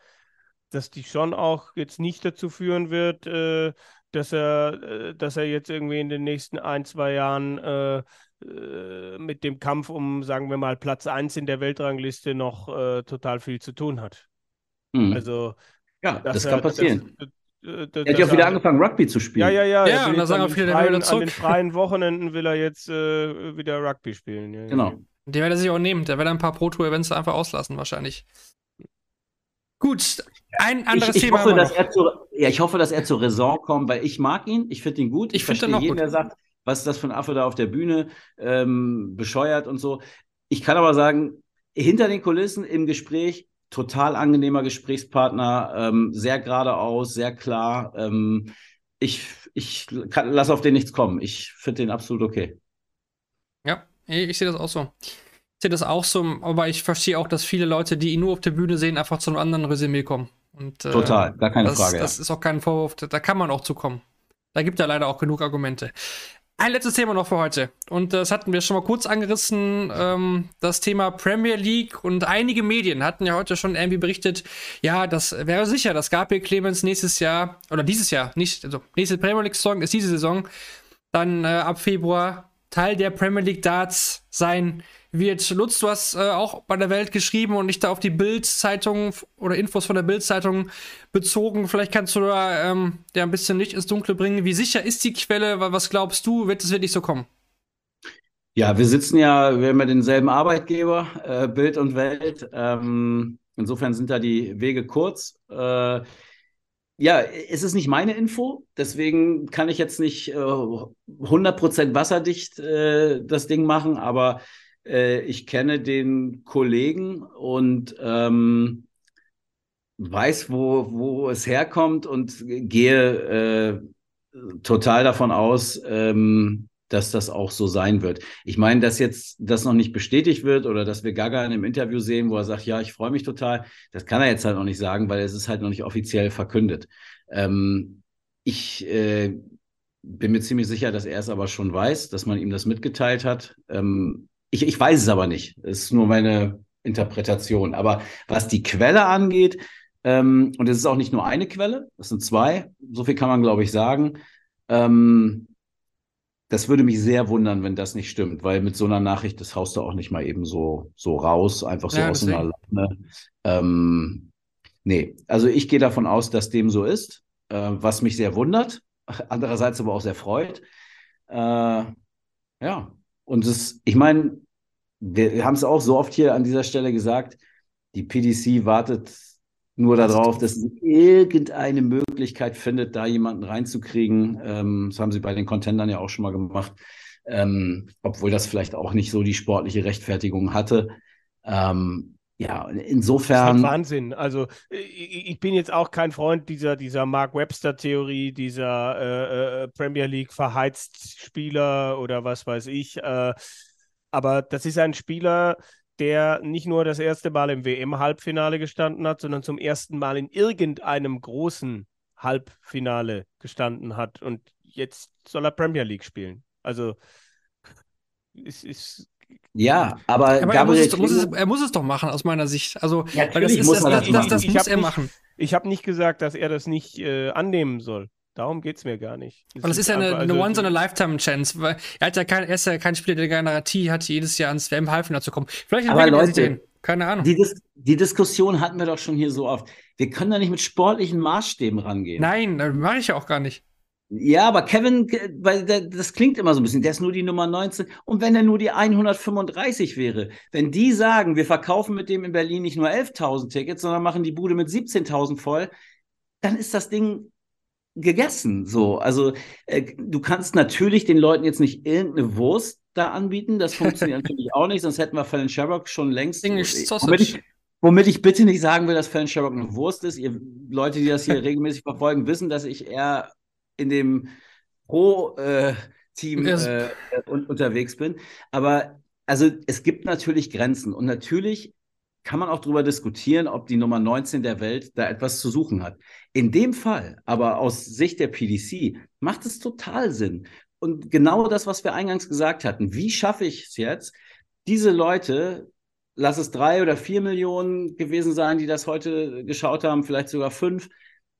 dass die schon auch jetzt nicht dazu führen wird, äh, dass er, äh, dass er jetzt irgendwie in den nächsten ein, zwei Jahren äh, äh, mit dem Kampf um, sagen wir mal, Platz 1 in der Weltrangliste noch äh, total viel zu tun hat. Mhm. Also, ja, das kann passieren. Das, er hat ja auch wieder angefangen, Rugby zu spielen. Ja, ja, ja. Ja, und da sagen auch viele, der will wieder zurück. An den freien Wochenenden will er jetzt äh, wieder Rugby spielen. Ja, genau. Den wird er sich auch nehmen. Der wird ein paar Pro-Tour-Events einfach auslassen, wahrscheinlich. Gut, ein anderes ich, ich Thema. Hoffe, dass er zur, ja, ich hoffe, dass er zur Raison kommt, weil ich mag ihn. Ich finde ihn gut. Ich, ich finde ihn auch jeden, gut. der sagt, was ist das für ein Affe da auf der Bühne, ähm, bescheuert und so. Ich kann aber sagen, hinter den Kulissen im Gespräch, total angenehmer Gesprächspartner, ähm, sehr geradeaus, sehr klar. Ähm, ich ich lasse auf den nichts kommen. Ich finde den absolut okay. Ja, ich sehe das auch so. Ich sehe das auch so, aber ich verstehe auch, dass viele Leute, die ihn nur auf der Bühne sehen, einfach zu einem anderen Resümee kommen. Und, äh, Total, gar keine das, Frage. Das ja. ist auch kein Vorwurf, da kann man auch zukommen. Da gibt er leider auch genug Argumente. Ein letztes Thema noch für heute. Und das hatten wir schon mal kurz angerissen. Ähm, das Thema Premier League und einige Medien hatten ja heute schon irgendwie berichtet, ja, das wäre sicher, dass Gabriel Clemens nächstes Jahr, oder dieses Jahr, nicht, also nächste Premier League-Saison ist diese Saison, dann äh, ab Februar Teil der Premier League Darts sein wird. Lutz, du hast äh, auch bei der Welt geschrieben und nicht da auf die Bild-Zeitung oder Infos von der Bild-Zeitung bezogen. Vielleicht kannst du da ähm, ja, ein bisschen Licht ins Dunkle bringen. Wie sicher ist die Quelle? Was glaubst du, wird es wirklich so kommen? Ja, wir sitzen ja, wir haben ja denselben Arbeitgeber, äh, Bild und Welt. Ähm, insofern sind da die Wege kurz. Äh, ja, es ist nicht meine Info, deswegen kann ich jetzt nicht äh, 100% wasserdicht äh, das Ding machen, aber äh, ich kenne den Kollegen und ähm, weiß, wo, wo es herkommt und gehe äh, total davon aus, ähm, dass das auch so sein wird. Ich meine, dass jetzt das noch nicht bestätigt wird oder dass wir Gaga in einem Interview sehen, wo er sagt, ja, ich freue mich total, das kann er jetzt halt noch nicht sagen, weil es ist halt noch nicht offiziell verkündet. Ähm, ich äh, bin mir ziemlich sicher, dass er es aber schon weiß, dass man ihm das mitgeteilt hat. Ähm, ich, ich weiß es aber nicht. Es ist nur meine Interpretation. Aber was die Quelle angeht, ähm, und es ist auch nicht nur eine Quelle, es sind zwei, so viel kann man, glaube ich, sagen. Ähm, das würde mich sehr wundern, wenn das nicht stimmt, weil mit so einer Nachricht, das haust du auch nicht mal eben so, so raus, einfach so ja, aus einer Laune. Ähm, nee, also ich gehe davon aus, dass dem so ist, äh, was mich sehr wundert, *laughs* andererseits aber auch sehr freut. Äh, ja, und es, ich meine, wir, wir haben es auch so oft hier an dieser Stelle gesagt, die PDC wartet nur darauf, dass sie irgendeine Möglichkeit findet, da jemanden reinzukriegen. Ähm, das haben sie bei den Contendern ja auch schon mal gemacht, ähm, obwohl das vielleicht auch nicht so die sportliche Rechtfertigung hatte. Ähm, ja, insofern. Das ist halt Wahnsinn. Also ich, ich, bin jetzt auch kein Freund dieser, dieser Mark Webster-Theorie, dieser äh, äh, Premier League verheizt Spieler oder was weiß ich. Äh, aber das ist ein Spieler, der nicht nur das erste Mal im WM-Halbfinale gestanden hat, sondern zum ersten Mal in irgendeinem großen Halbfinale gestanden hat. Und jetzt soll er Premier League spielen. Also es ist ja, aber, aber er, muss es, muss es, er, muss es, doch machen, aus meiner Sicht. Also, ja, das, ist, muss das, das, das, muss er machen. Ich habe nicht gesagt, dass er das nicht äh, annehmen soll. Darum geht es mir gar nicht. Das und das ist ja eine, eine Once-in-a-Lifetime-Chance, weil er, hat ja kein, er ist ja kein Spieler, der Garantie hat, jedes Jahr ans WM-Halbfinale zu kommen. Vielleicht aber Leute, keine Ahnung. Die, Dis die, Diskussion hatten wir doch schon hier so oft. Wir können da nicht mit sportlichen Maßstäben rangehen. Nein, das mache ich ja auch gar nicht. Ja, aber Kevin, weil das klingt immer so ein bisschen, der ist nur die Nummer 19. Und wenn er nur die 135 wäre, wenn die sagen, wir verkaufen mit dem in Berlin nicht nur 11.000 Tickets, sondern machen die Bude mit 17.000 voll, dann ist das Ding gegessen. So, also äh, du kannst natürlich den Leuten jetzt nicht irgendeine Wurst da anbieten. Das funktioniert *laughs* natürlich auch nicht, sonst hätten wir Fallon Sherrock schon längst. English womit ich, womit ich bitte nicht sagen will, dass Fallon Sherrock eine Wurst ist. Ihr Leute, die das hier *laughs* regelmäßig verfolgen, wissen, dass ich eher in dem Pro-Team äh, äh, un unterwegs bin. Aber also es gibt natürlich Grenzen und natürlich kann man auch darüber diskutieren, ob die Nummer 19 der Welt da etwas zu suchen hat. In dem Fall, aber aus Sicht der PDC, macht es total Sinn. Und genau das, was wir eingangs gesagt hatten, wie schaffe ich es jetzt, diese Leute, lass es drei oder vier Millionen gewesen sein, die das heute geschaut haben, vielleicht sogar fünf,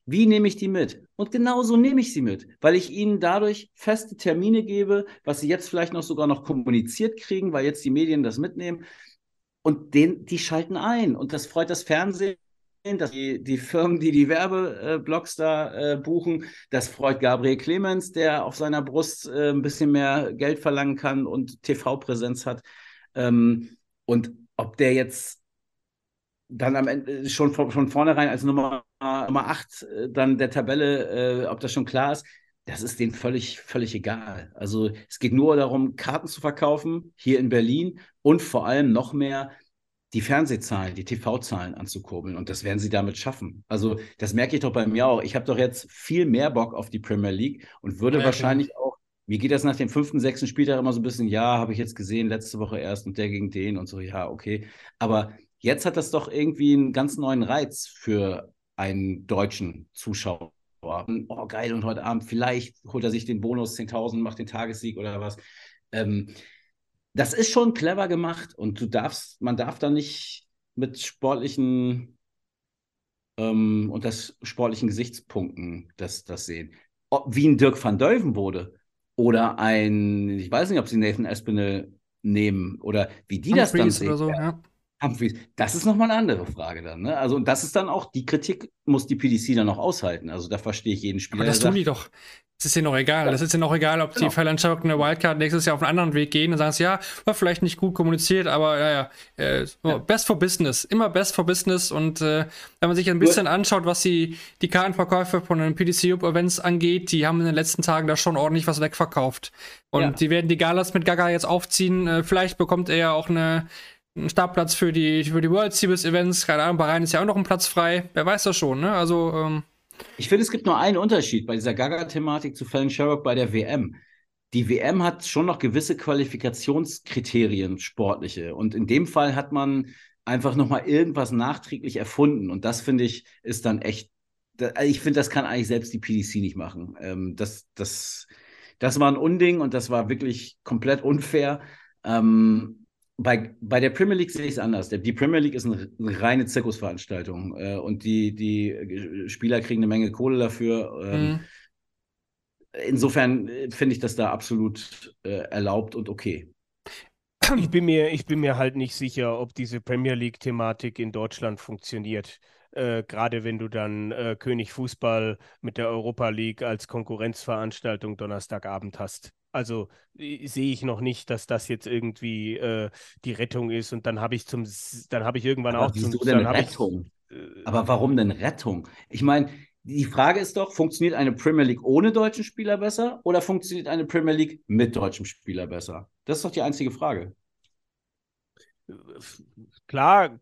wie nehme ich die mit? Und genauso nehme ich sie mit, weil ich ihnen dadurch feste Termine gebe, was sie jetzt vielleicht noch sogar noch kommuniziert kriegen, weil jetzt die Medien das mitnehmen. Und den, die schalten ein. Und das freut das Fernsehen, dass die, die Firmen, die die Werbeblocks da äh, buchen, das freut Gabriel Clemens, der auf seiner Brust äh, ein bisschen mehr Geld verlangen kann und TV-Präsenz hat. Ähm, und ob der jetzt dann am Ende schon von, von vornherein als Nummer, Nummer 8 äh, dann der Tabelle, äh, ob das schon klar ist, das ist denen völlig, völlig egal. Also es geht nur darum, Karten zu verkaufen hier in Berlin und vor allem noch mehr die Fernsehzahlen, die TV-Zahlen anzukurbeln. Und das werden sie damit schaffen. Also das merke ich doch bei mir auch. Ich habe doch jetzt viel mehr Bock auf die Premier League und würde ja, wahrscheinlich auch, mir geht das nach dem fünften, sechsten Spieltag immer so ein bisschen, ja, habe ich jetzt gesehen, letzte Woche erst und der gegen den und so, ja, okay. Aber Jetzt hat das doch irgendwie einen ganz neuen Reiz für einen deutschen Zuschauer. Oh, geil, und heute Abend vielleicht holt er sich den Bonus 10.000, macht den Tagessieg oder was. Ähm, das ist schon clever gemacht und du darfst, man darf da nicht mit sportlichen ähm, und das sportlichen Gesichtspunkten das, das sehen. Ob, wie ein Dirk van Deuven wurde oder ein, ich weiß nicht, ob sie Nathan Espinel nehmen oder wie die Humphreys das dann sehen. So, ja. Das ist nochmal eine andere Frage dann. Ne? Also, und das ist dann auch, die Kritik muss die PDC dann auch aushalten. Also, da verstehe ich jeden Spieler. Aber das tun die doch. Das ist ja noch egal. Ja. Das ist ja noch egal, ob genau. die Phalanx eine Wildcard nächstes Jahr auf einen anderen Weg gehen und sagen, ja, war vielleicht nicht gut kommuniziert, aber ja, ja, äh, ja. best for business. Immer best for business. Und äh, wenn man sich ein bisschen anschaut, was die, die Kartenverkäufe von den PDC Events angeht, die haben in den letzten Tagen da schon ordentlich was wegverkauft. Und ja. die werden die Galas mit Gaga jetzt aufziehen. Äh, vielleicht bekommt er ja auch eine ein Startplatz für die, für die World Series Events. Keine Ahnung, Bahrain ist ja auch noch ein Platz frei. Wer weiß das schon, ne? Also. Ähm ich finde, es gibt nur einen Unterschied bei dieser Gaga-Thematik zu Fallon Sherrock bei der WM. Die WM hat schon noch gewisse Qualifikationskriterien, sportliche. Und in dem Fall hat man einfach nochmal irgendwas nachträglich erfunden. Und das finde ich, ist dann echt. Ich finde, das kann eigentlich selbst die PDC nicht machen. Ähm, das, das, das war ein Unding und das war wirklich komplett unfair. Ähm, bei, bei der Premier League sehe ich es anders. Die Premier League ist eine, eine reine Zirkusveranstaltung äh, und die, die äh, Spieler kriegen eine Menge Kohle dafür. Ähm, mhm. Insofern äh, finde ich das da absolut äh, erlaubt und okay. Ich bin, mir, ich bin mir halt nicht sicher, ob diese Premier League-Thematik in Deutschland funktioniert. Äh, Gerade wenn du dann äh, König Fußball mit der Europa League als Konkurrenzveranstaltung Donnerstagabend hast. Also sehe ich noch nicht, dass das jetzt irgendwie äh, die Rettung ist. Und dann habe ich zum, dann habe ich irgendwann Aber auch wieso zum. Denn Rettung? Ich, äh, Aber warum denn Rettung? Ich meine, die Frage ist doch, funktioniert eine Premier League ohne deutschen Spieler besser oder funktioniert eine Premier League mit deutschem Spieler besser? Das ist doch die einzige Frage. Klar,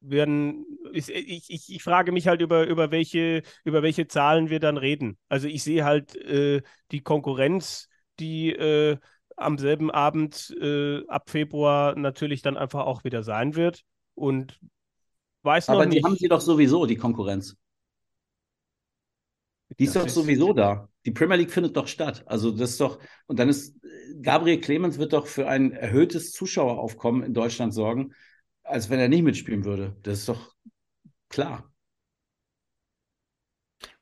werden, ich, ich, ich frage mich halt über, über, welche, über welche Zahlen wir dann reden. Also ich sehe halt äh, die Konkurrenz die äh, am selben Abend äh, ab Februar natürlich dann einfach auch wieder sein wird. Und weiß noch Aber nicht. die haben sie doch sowieso, die Konkurrenz. Die ist das doch ist sowieso da. Die Premier League findet doch statt. Also das ist doch, und dann ist, Gabriel Clemens wird doch für ein erhöhtes Zuschaueraufkommen in Deutschland sorgen, als wenn er nicht mitspielen würde. Das ist doch klar.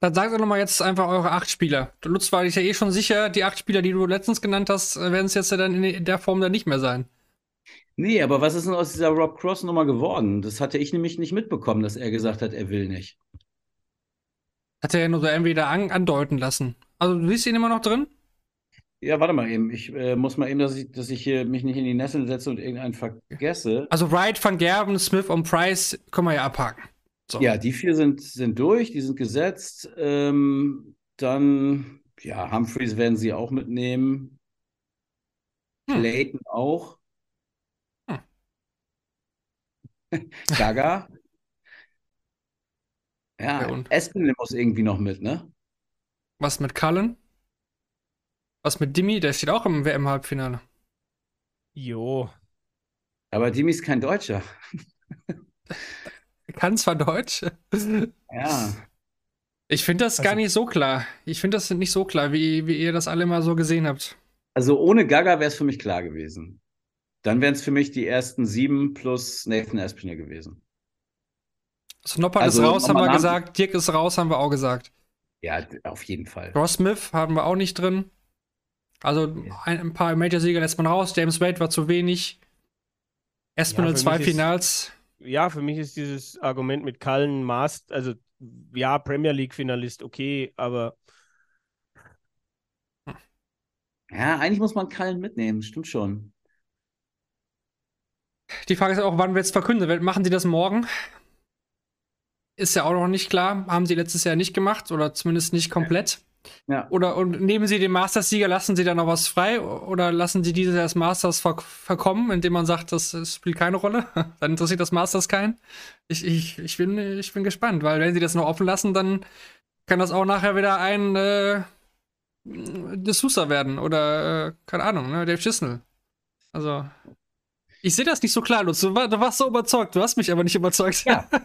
Dann sagt doch nochmal jetzt einfach eure acht Spieler. Lutz war ich ja eh schon sicher, die acht Spieler, die du letztens genannt hast, werden es jetzt dann in der Form dann nicht mehr sein. Nee, aber was ist denn aus dieser Rob Cross-Nummer geworden? Das hatte ich nämlich nicht mitbekommen, dass er gesagt hat, er will nicht. Hat er ja nur so entweder an, andeuten lassen. Also du siehst ihn immer noch drin? Ja, warte mal eben. Ich äh, muss mal eben, dass ich, dass ich hier mich nicht in die Nesseln setze und irgendeinen vergesse. Also Wright, Van Gerben, Smith und Price können wir ja abhaken. So. Ja, die vier sind, sind durch, die sind gesetzt. Ähm, dann, ja, Humphreys werden sie auch mitnehmen. Hm. Clayton auch. Hm. *laughs* Gaga. Ja, Ja, und? Espinel muss irgendwie noch mit, ne? Was mit Cullen? Was mit Dimi? Der steht auch im WM-Halbfinale. Jo. Aber Dimi ist kein Deutscher. *laughs* Kann zwar Deutsch. Ja. Ich finde das gar Also- nicht so klar. Ich finde das nicht so klar, wie, wie ihr das alle mal so gesehen habt. Also ohne Gaga wäre es für mich klar gewesen. Dann wären es für mich die ersten sieben plus Nathan Espinel gewesen. Snopper Also, ist raus, haben wir gesagt. Dirk ist raus, haben wir auch gesagt. Ja, auf jeden Fall. Ross Smith haben wir auch nicht drin. Also ein, ein paar Major-Sieger lässt man raus. James Wade war zu wenig. Espinel für zwei Finals. Ja, für mich ist dieses Argument mit Cullen Master, also ja, Premier League-Finalist, okay, aber Ja, eigentlich muss man Kallen mitnehmen, stimmt schon. Die Frage ist auch, wann wird es verkündet? Machen sie das morgen? Ist ja auch noch nicht klar. Haben sie letztes Jahr nicht gemacht oder zumindest nicht komplett. Ja. Oder und nehmen sie den Masters-Sieger, lassen sie da noch was frei oder lassen sie dieses das Masters ver verkommen, indem man sagt, das, das spielt keine Rolle? *laughs* dann interessiert das Masters keinen. Ich, ich, ich, bin, ich bin gespannt, weil wenn sie das noch offen lassen, dann kann das auch nachher wieder ein äh, De Sousa werden oder äh, keine Ahnung, ne, Dave Chisnell. Also ich sehe das nicht so klar, Lutz. Du, du warst so überzeugt, du hast mich aber nicht überzeugt. Ja. *laughs*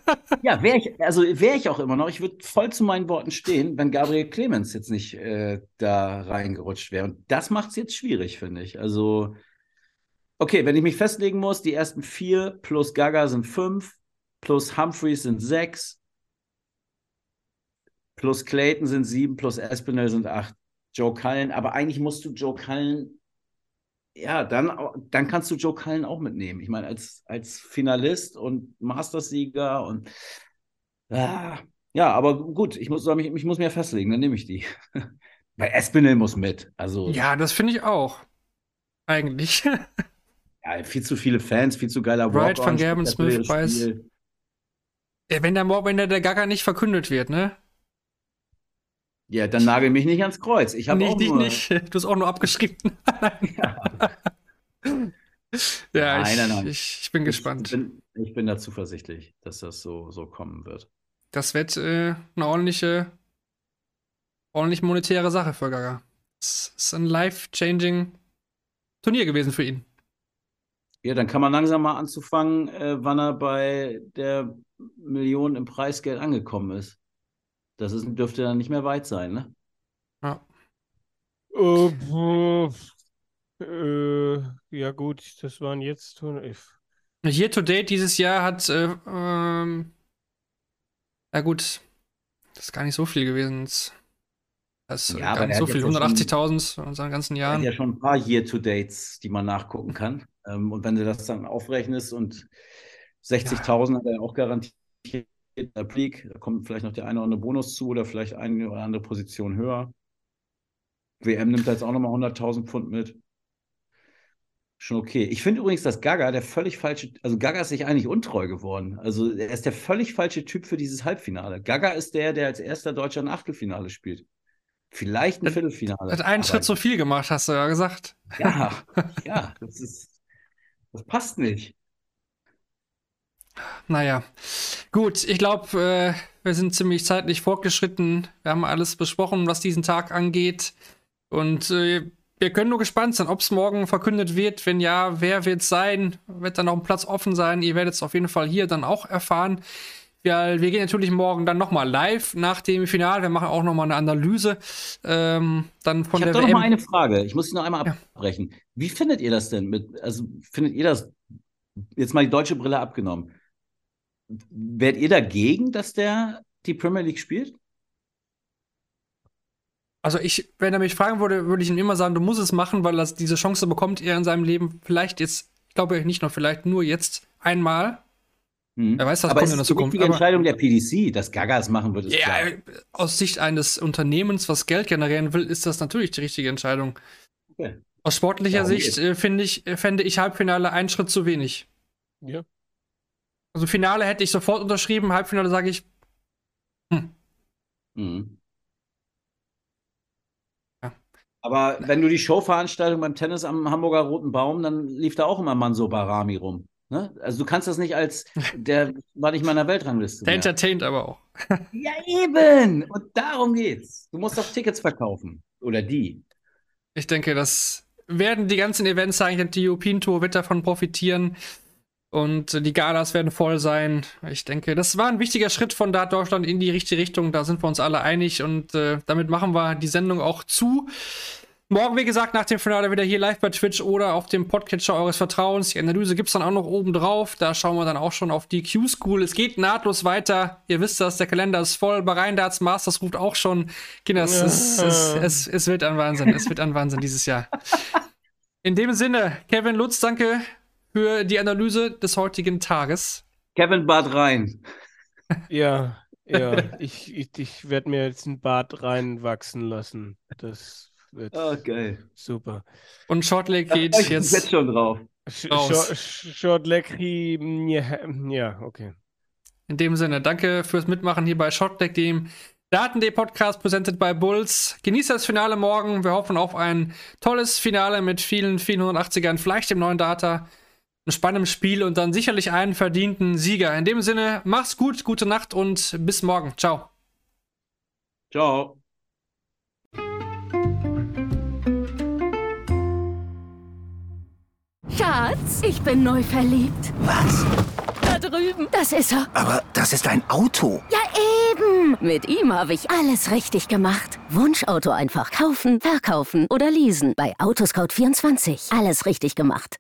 Ja, wäre ich, also wäre ich auch immer noch, ich würde voll zu meinen Worten stehen, wenn Gabriel Clemens jetzt nicht äh, da reingerutscht wäre. Und das macht es jetzt schwierig, finde ich. Also, okay, wenn ich mich festlegen muss, die ersten vier plus Gaga sind fünf, plus Humphreys sind sechs, plus Clayton sind sieben, plus Espinel sind acht. Joe Cullen, aber eigentlich musst du Joe Cullen ja, dann, dann kannst du Joe Cullen auch mitnehmen. Ich meine, als, als Finalist und Masters-Sieger und ah, ja, aber gut, ich muss, mich, ich muss mir festlegen, dann nehme ich die. *laughs* Weil Espinel muss mit. Also Ja, das finde ich auch. Eigentlich. *laughs* ja, viel zu viele Fans, viel zu geiler Wright, Van Gerben, Smith. Spiel. Ja, wenn der, wenn der, der Gaga nicht verkündet wird, ne? Ja, dann nagel mich nicht ans Kreuz. Ich habe Nicht, auch dich nur, nicht. *laughs* Du hast auch nur abgeschrieben. *laughs* ja, Nein, ich, nein, nein. Ich, ich bin gespannt. Ich bin, ich bin da zuversichtlich, dass das so, so kommen wird. Das wird äh, eine ordentliche, ordentlich monetäre Sache für Gaga. Es ist ein life-changing Turnier gewesen für ihn. Ja, dann kann man langsam mal anzufangen, äh, wann er bei der Million im Preisgeld angekommen ist. Das ist, dürfte dann nicht mehr weit sein, ne? Ja. Äh, pf, äh, ja gut, das waren jetzt Year to date dieses Jahr hat, äh, ähm, na gut, das ist gar nicht so viel gewesen. Das ist Ja, gar aber nicht so viel, jetzt ja schon- 180.000 in seinen ganzen Jahren. ja schon ein paar Year-to-Dates, die man nachgucken kann. Ähm, und wenn du das dann aufrechnest und 60.000 hat er auch garantiert in der League, da kommt vielleicht noch der eine oder andere Bonus zu oder vielleicht eine oder andere Position höher. WM nimmt da jetzt auch nochmal 100.000 Pfund mit. Schon okay. Ich finde übrigens, dass Gaga der völlig falsche, also Gaga ist sich eigentlich untreu geworden. Also er ist der völlig falsche Typ für dieses Halbfinale. Gaga ist der, der als erster Deutscher ein Achtelfinale spielt. Vielleicht ein Hat- Viertelfinale. Hat einen Schritt zu viel gemacht, hast du ja gesagt. ja, ja, das ist, das passt nicht. Naja, gut, ich glaube, äh, wir sind ziemlich zeitlich fortgeschritten. Wir haben alles besprochen, was diesen Tag angeht. Und äh, wir können nur gespannt sein, ob es morgen verkündet wird. Wenn ja, wer wird es sein? Wird dann noch ein Platz offen sein? Ihr werdet es auf jeden Fall hier dann auch erfahren. Wir, wir gehen natürlich morgen dann nochmal live nach dem Finale. Wir machen auch nochmal eine Analyse. Ähm, dann von Ich habe doch noch mal eine Frage. Ich muss sie noch einmal Ja. abbrechen. Wie findet ihr das denn mit, also findet ihr das, jetzt mal die deutsche Brille abgenommen, wärt ihr dagegen, dass der die Premier League spielt? Also ich, wenn er mich fragen würde, würde ich ihm immer sagen, du musst es machen, weil er diese Chance bekommt er in seinem Leben vielleicht jetzt Ich glaube nicht nur vielleicht nur jetzt einmal. Mhm. Wer weiß, was aber kommt es in der ist die Zukunft. richtige Aber, Entscheidung der PDC, dass Gagas machen wird, ist ja, klar. aus Sicht eines Unternehmens, was Geld generieren will, ist das natürlich die richtige Entscheidung. Okay. Aus sportlicher Darum Sicht äh, finde ich, äh, fände ich Halbfinale einen Schritt zu wenig. Ja. Also Finale hätte ich sofort unterschrieben, Halbfinale sage ich, Mhm. Ja. Aber wenn du die Showveranstaltung beim Tennis am Hamburger Roten Baum, dann lief da auch immer Manso Barami rum. Ne? Also du kannst das nicht als, der war nicht mal in der Weltrangliste. der mehr. entertaint aber auch. *laughs* Ja, eben. Und darum geht's. Du musst doch Tickets verkaufen. Oder die. Ich denke, das werden die ganzen Events sein. Die European Tour wird davon profitieren. Und die Galas werden voll sein. Ich denke, das war ein wichtiger Schritt von Dart Deutschland in die richtige Richtung. Da sind wir uns alle einig. Und äh, damit machen wir die Sendung auch zu. Morgen, wie gesagt, nach dem Finale wieder hier live bei Twitch oder auf dem Podcatcher eures Vertrauens. Die Analyse gibt es dann auch noch oben drauf. Da schauen wir dann auch schon auf die Q-School. Es geht nahtlos weiter. Ihr wisst das, der Kalender ist voll. Bei Rheindarts Masters ruft auch schon. Kinder, es, es, es, es wird ein Wahnsinn. Es wird ein Wahnsinn dieses Jahr. In dem Sinne, Kevin Lutz, danke für die Analyse des heutigen Tages. Kevin Bart rein. Ja, *laughs* ja. ich ich, ich werde mir jetzt ein Bart reinwachsen lassen. Das wird Oh, geil. super. Und Shortleg geht ich jetzt. jetzt schon drauf. Short, Short Lecky, ja, okay. In dem Sinne, danke fürs Mitmachen hier bei Shotdeck, dem Daten.de Podcast präsentiert bei Bulls. Genießt das Finale morgen. Wir hoffen auf ein tolles Finale mit vielen, vielen 180ern, vielleicht dem neuen Data. Ein spannendes Spiel und dann sicherlich einen verdienten Sieger. In dem Sinne, mach's gut, gute Nacht und bis morgen. Ciao. Ciao. Schatz, ich bin neu verliebt. Was? Da drüben. Das ist er. Aber das ist ein Auto. Ja, eben. Mit ihm habe ich alles richtig gemacht. Wunschauto einfach kaufen, verkaufen oder leasen. Bei Autoscout24. Alles richtig gemacht.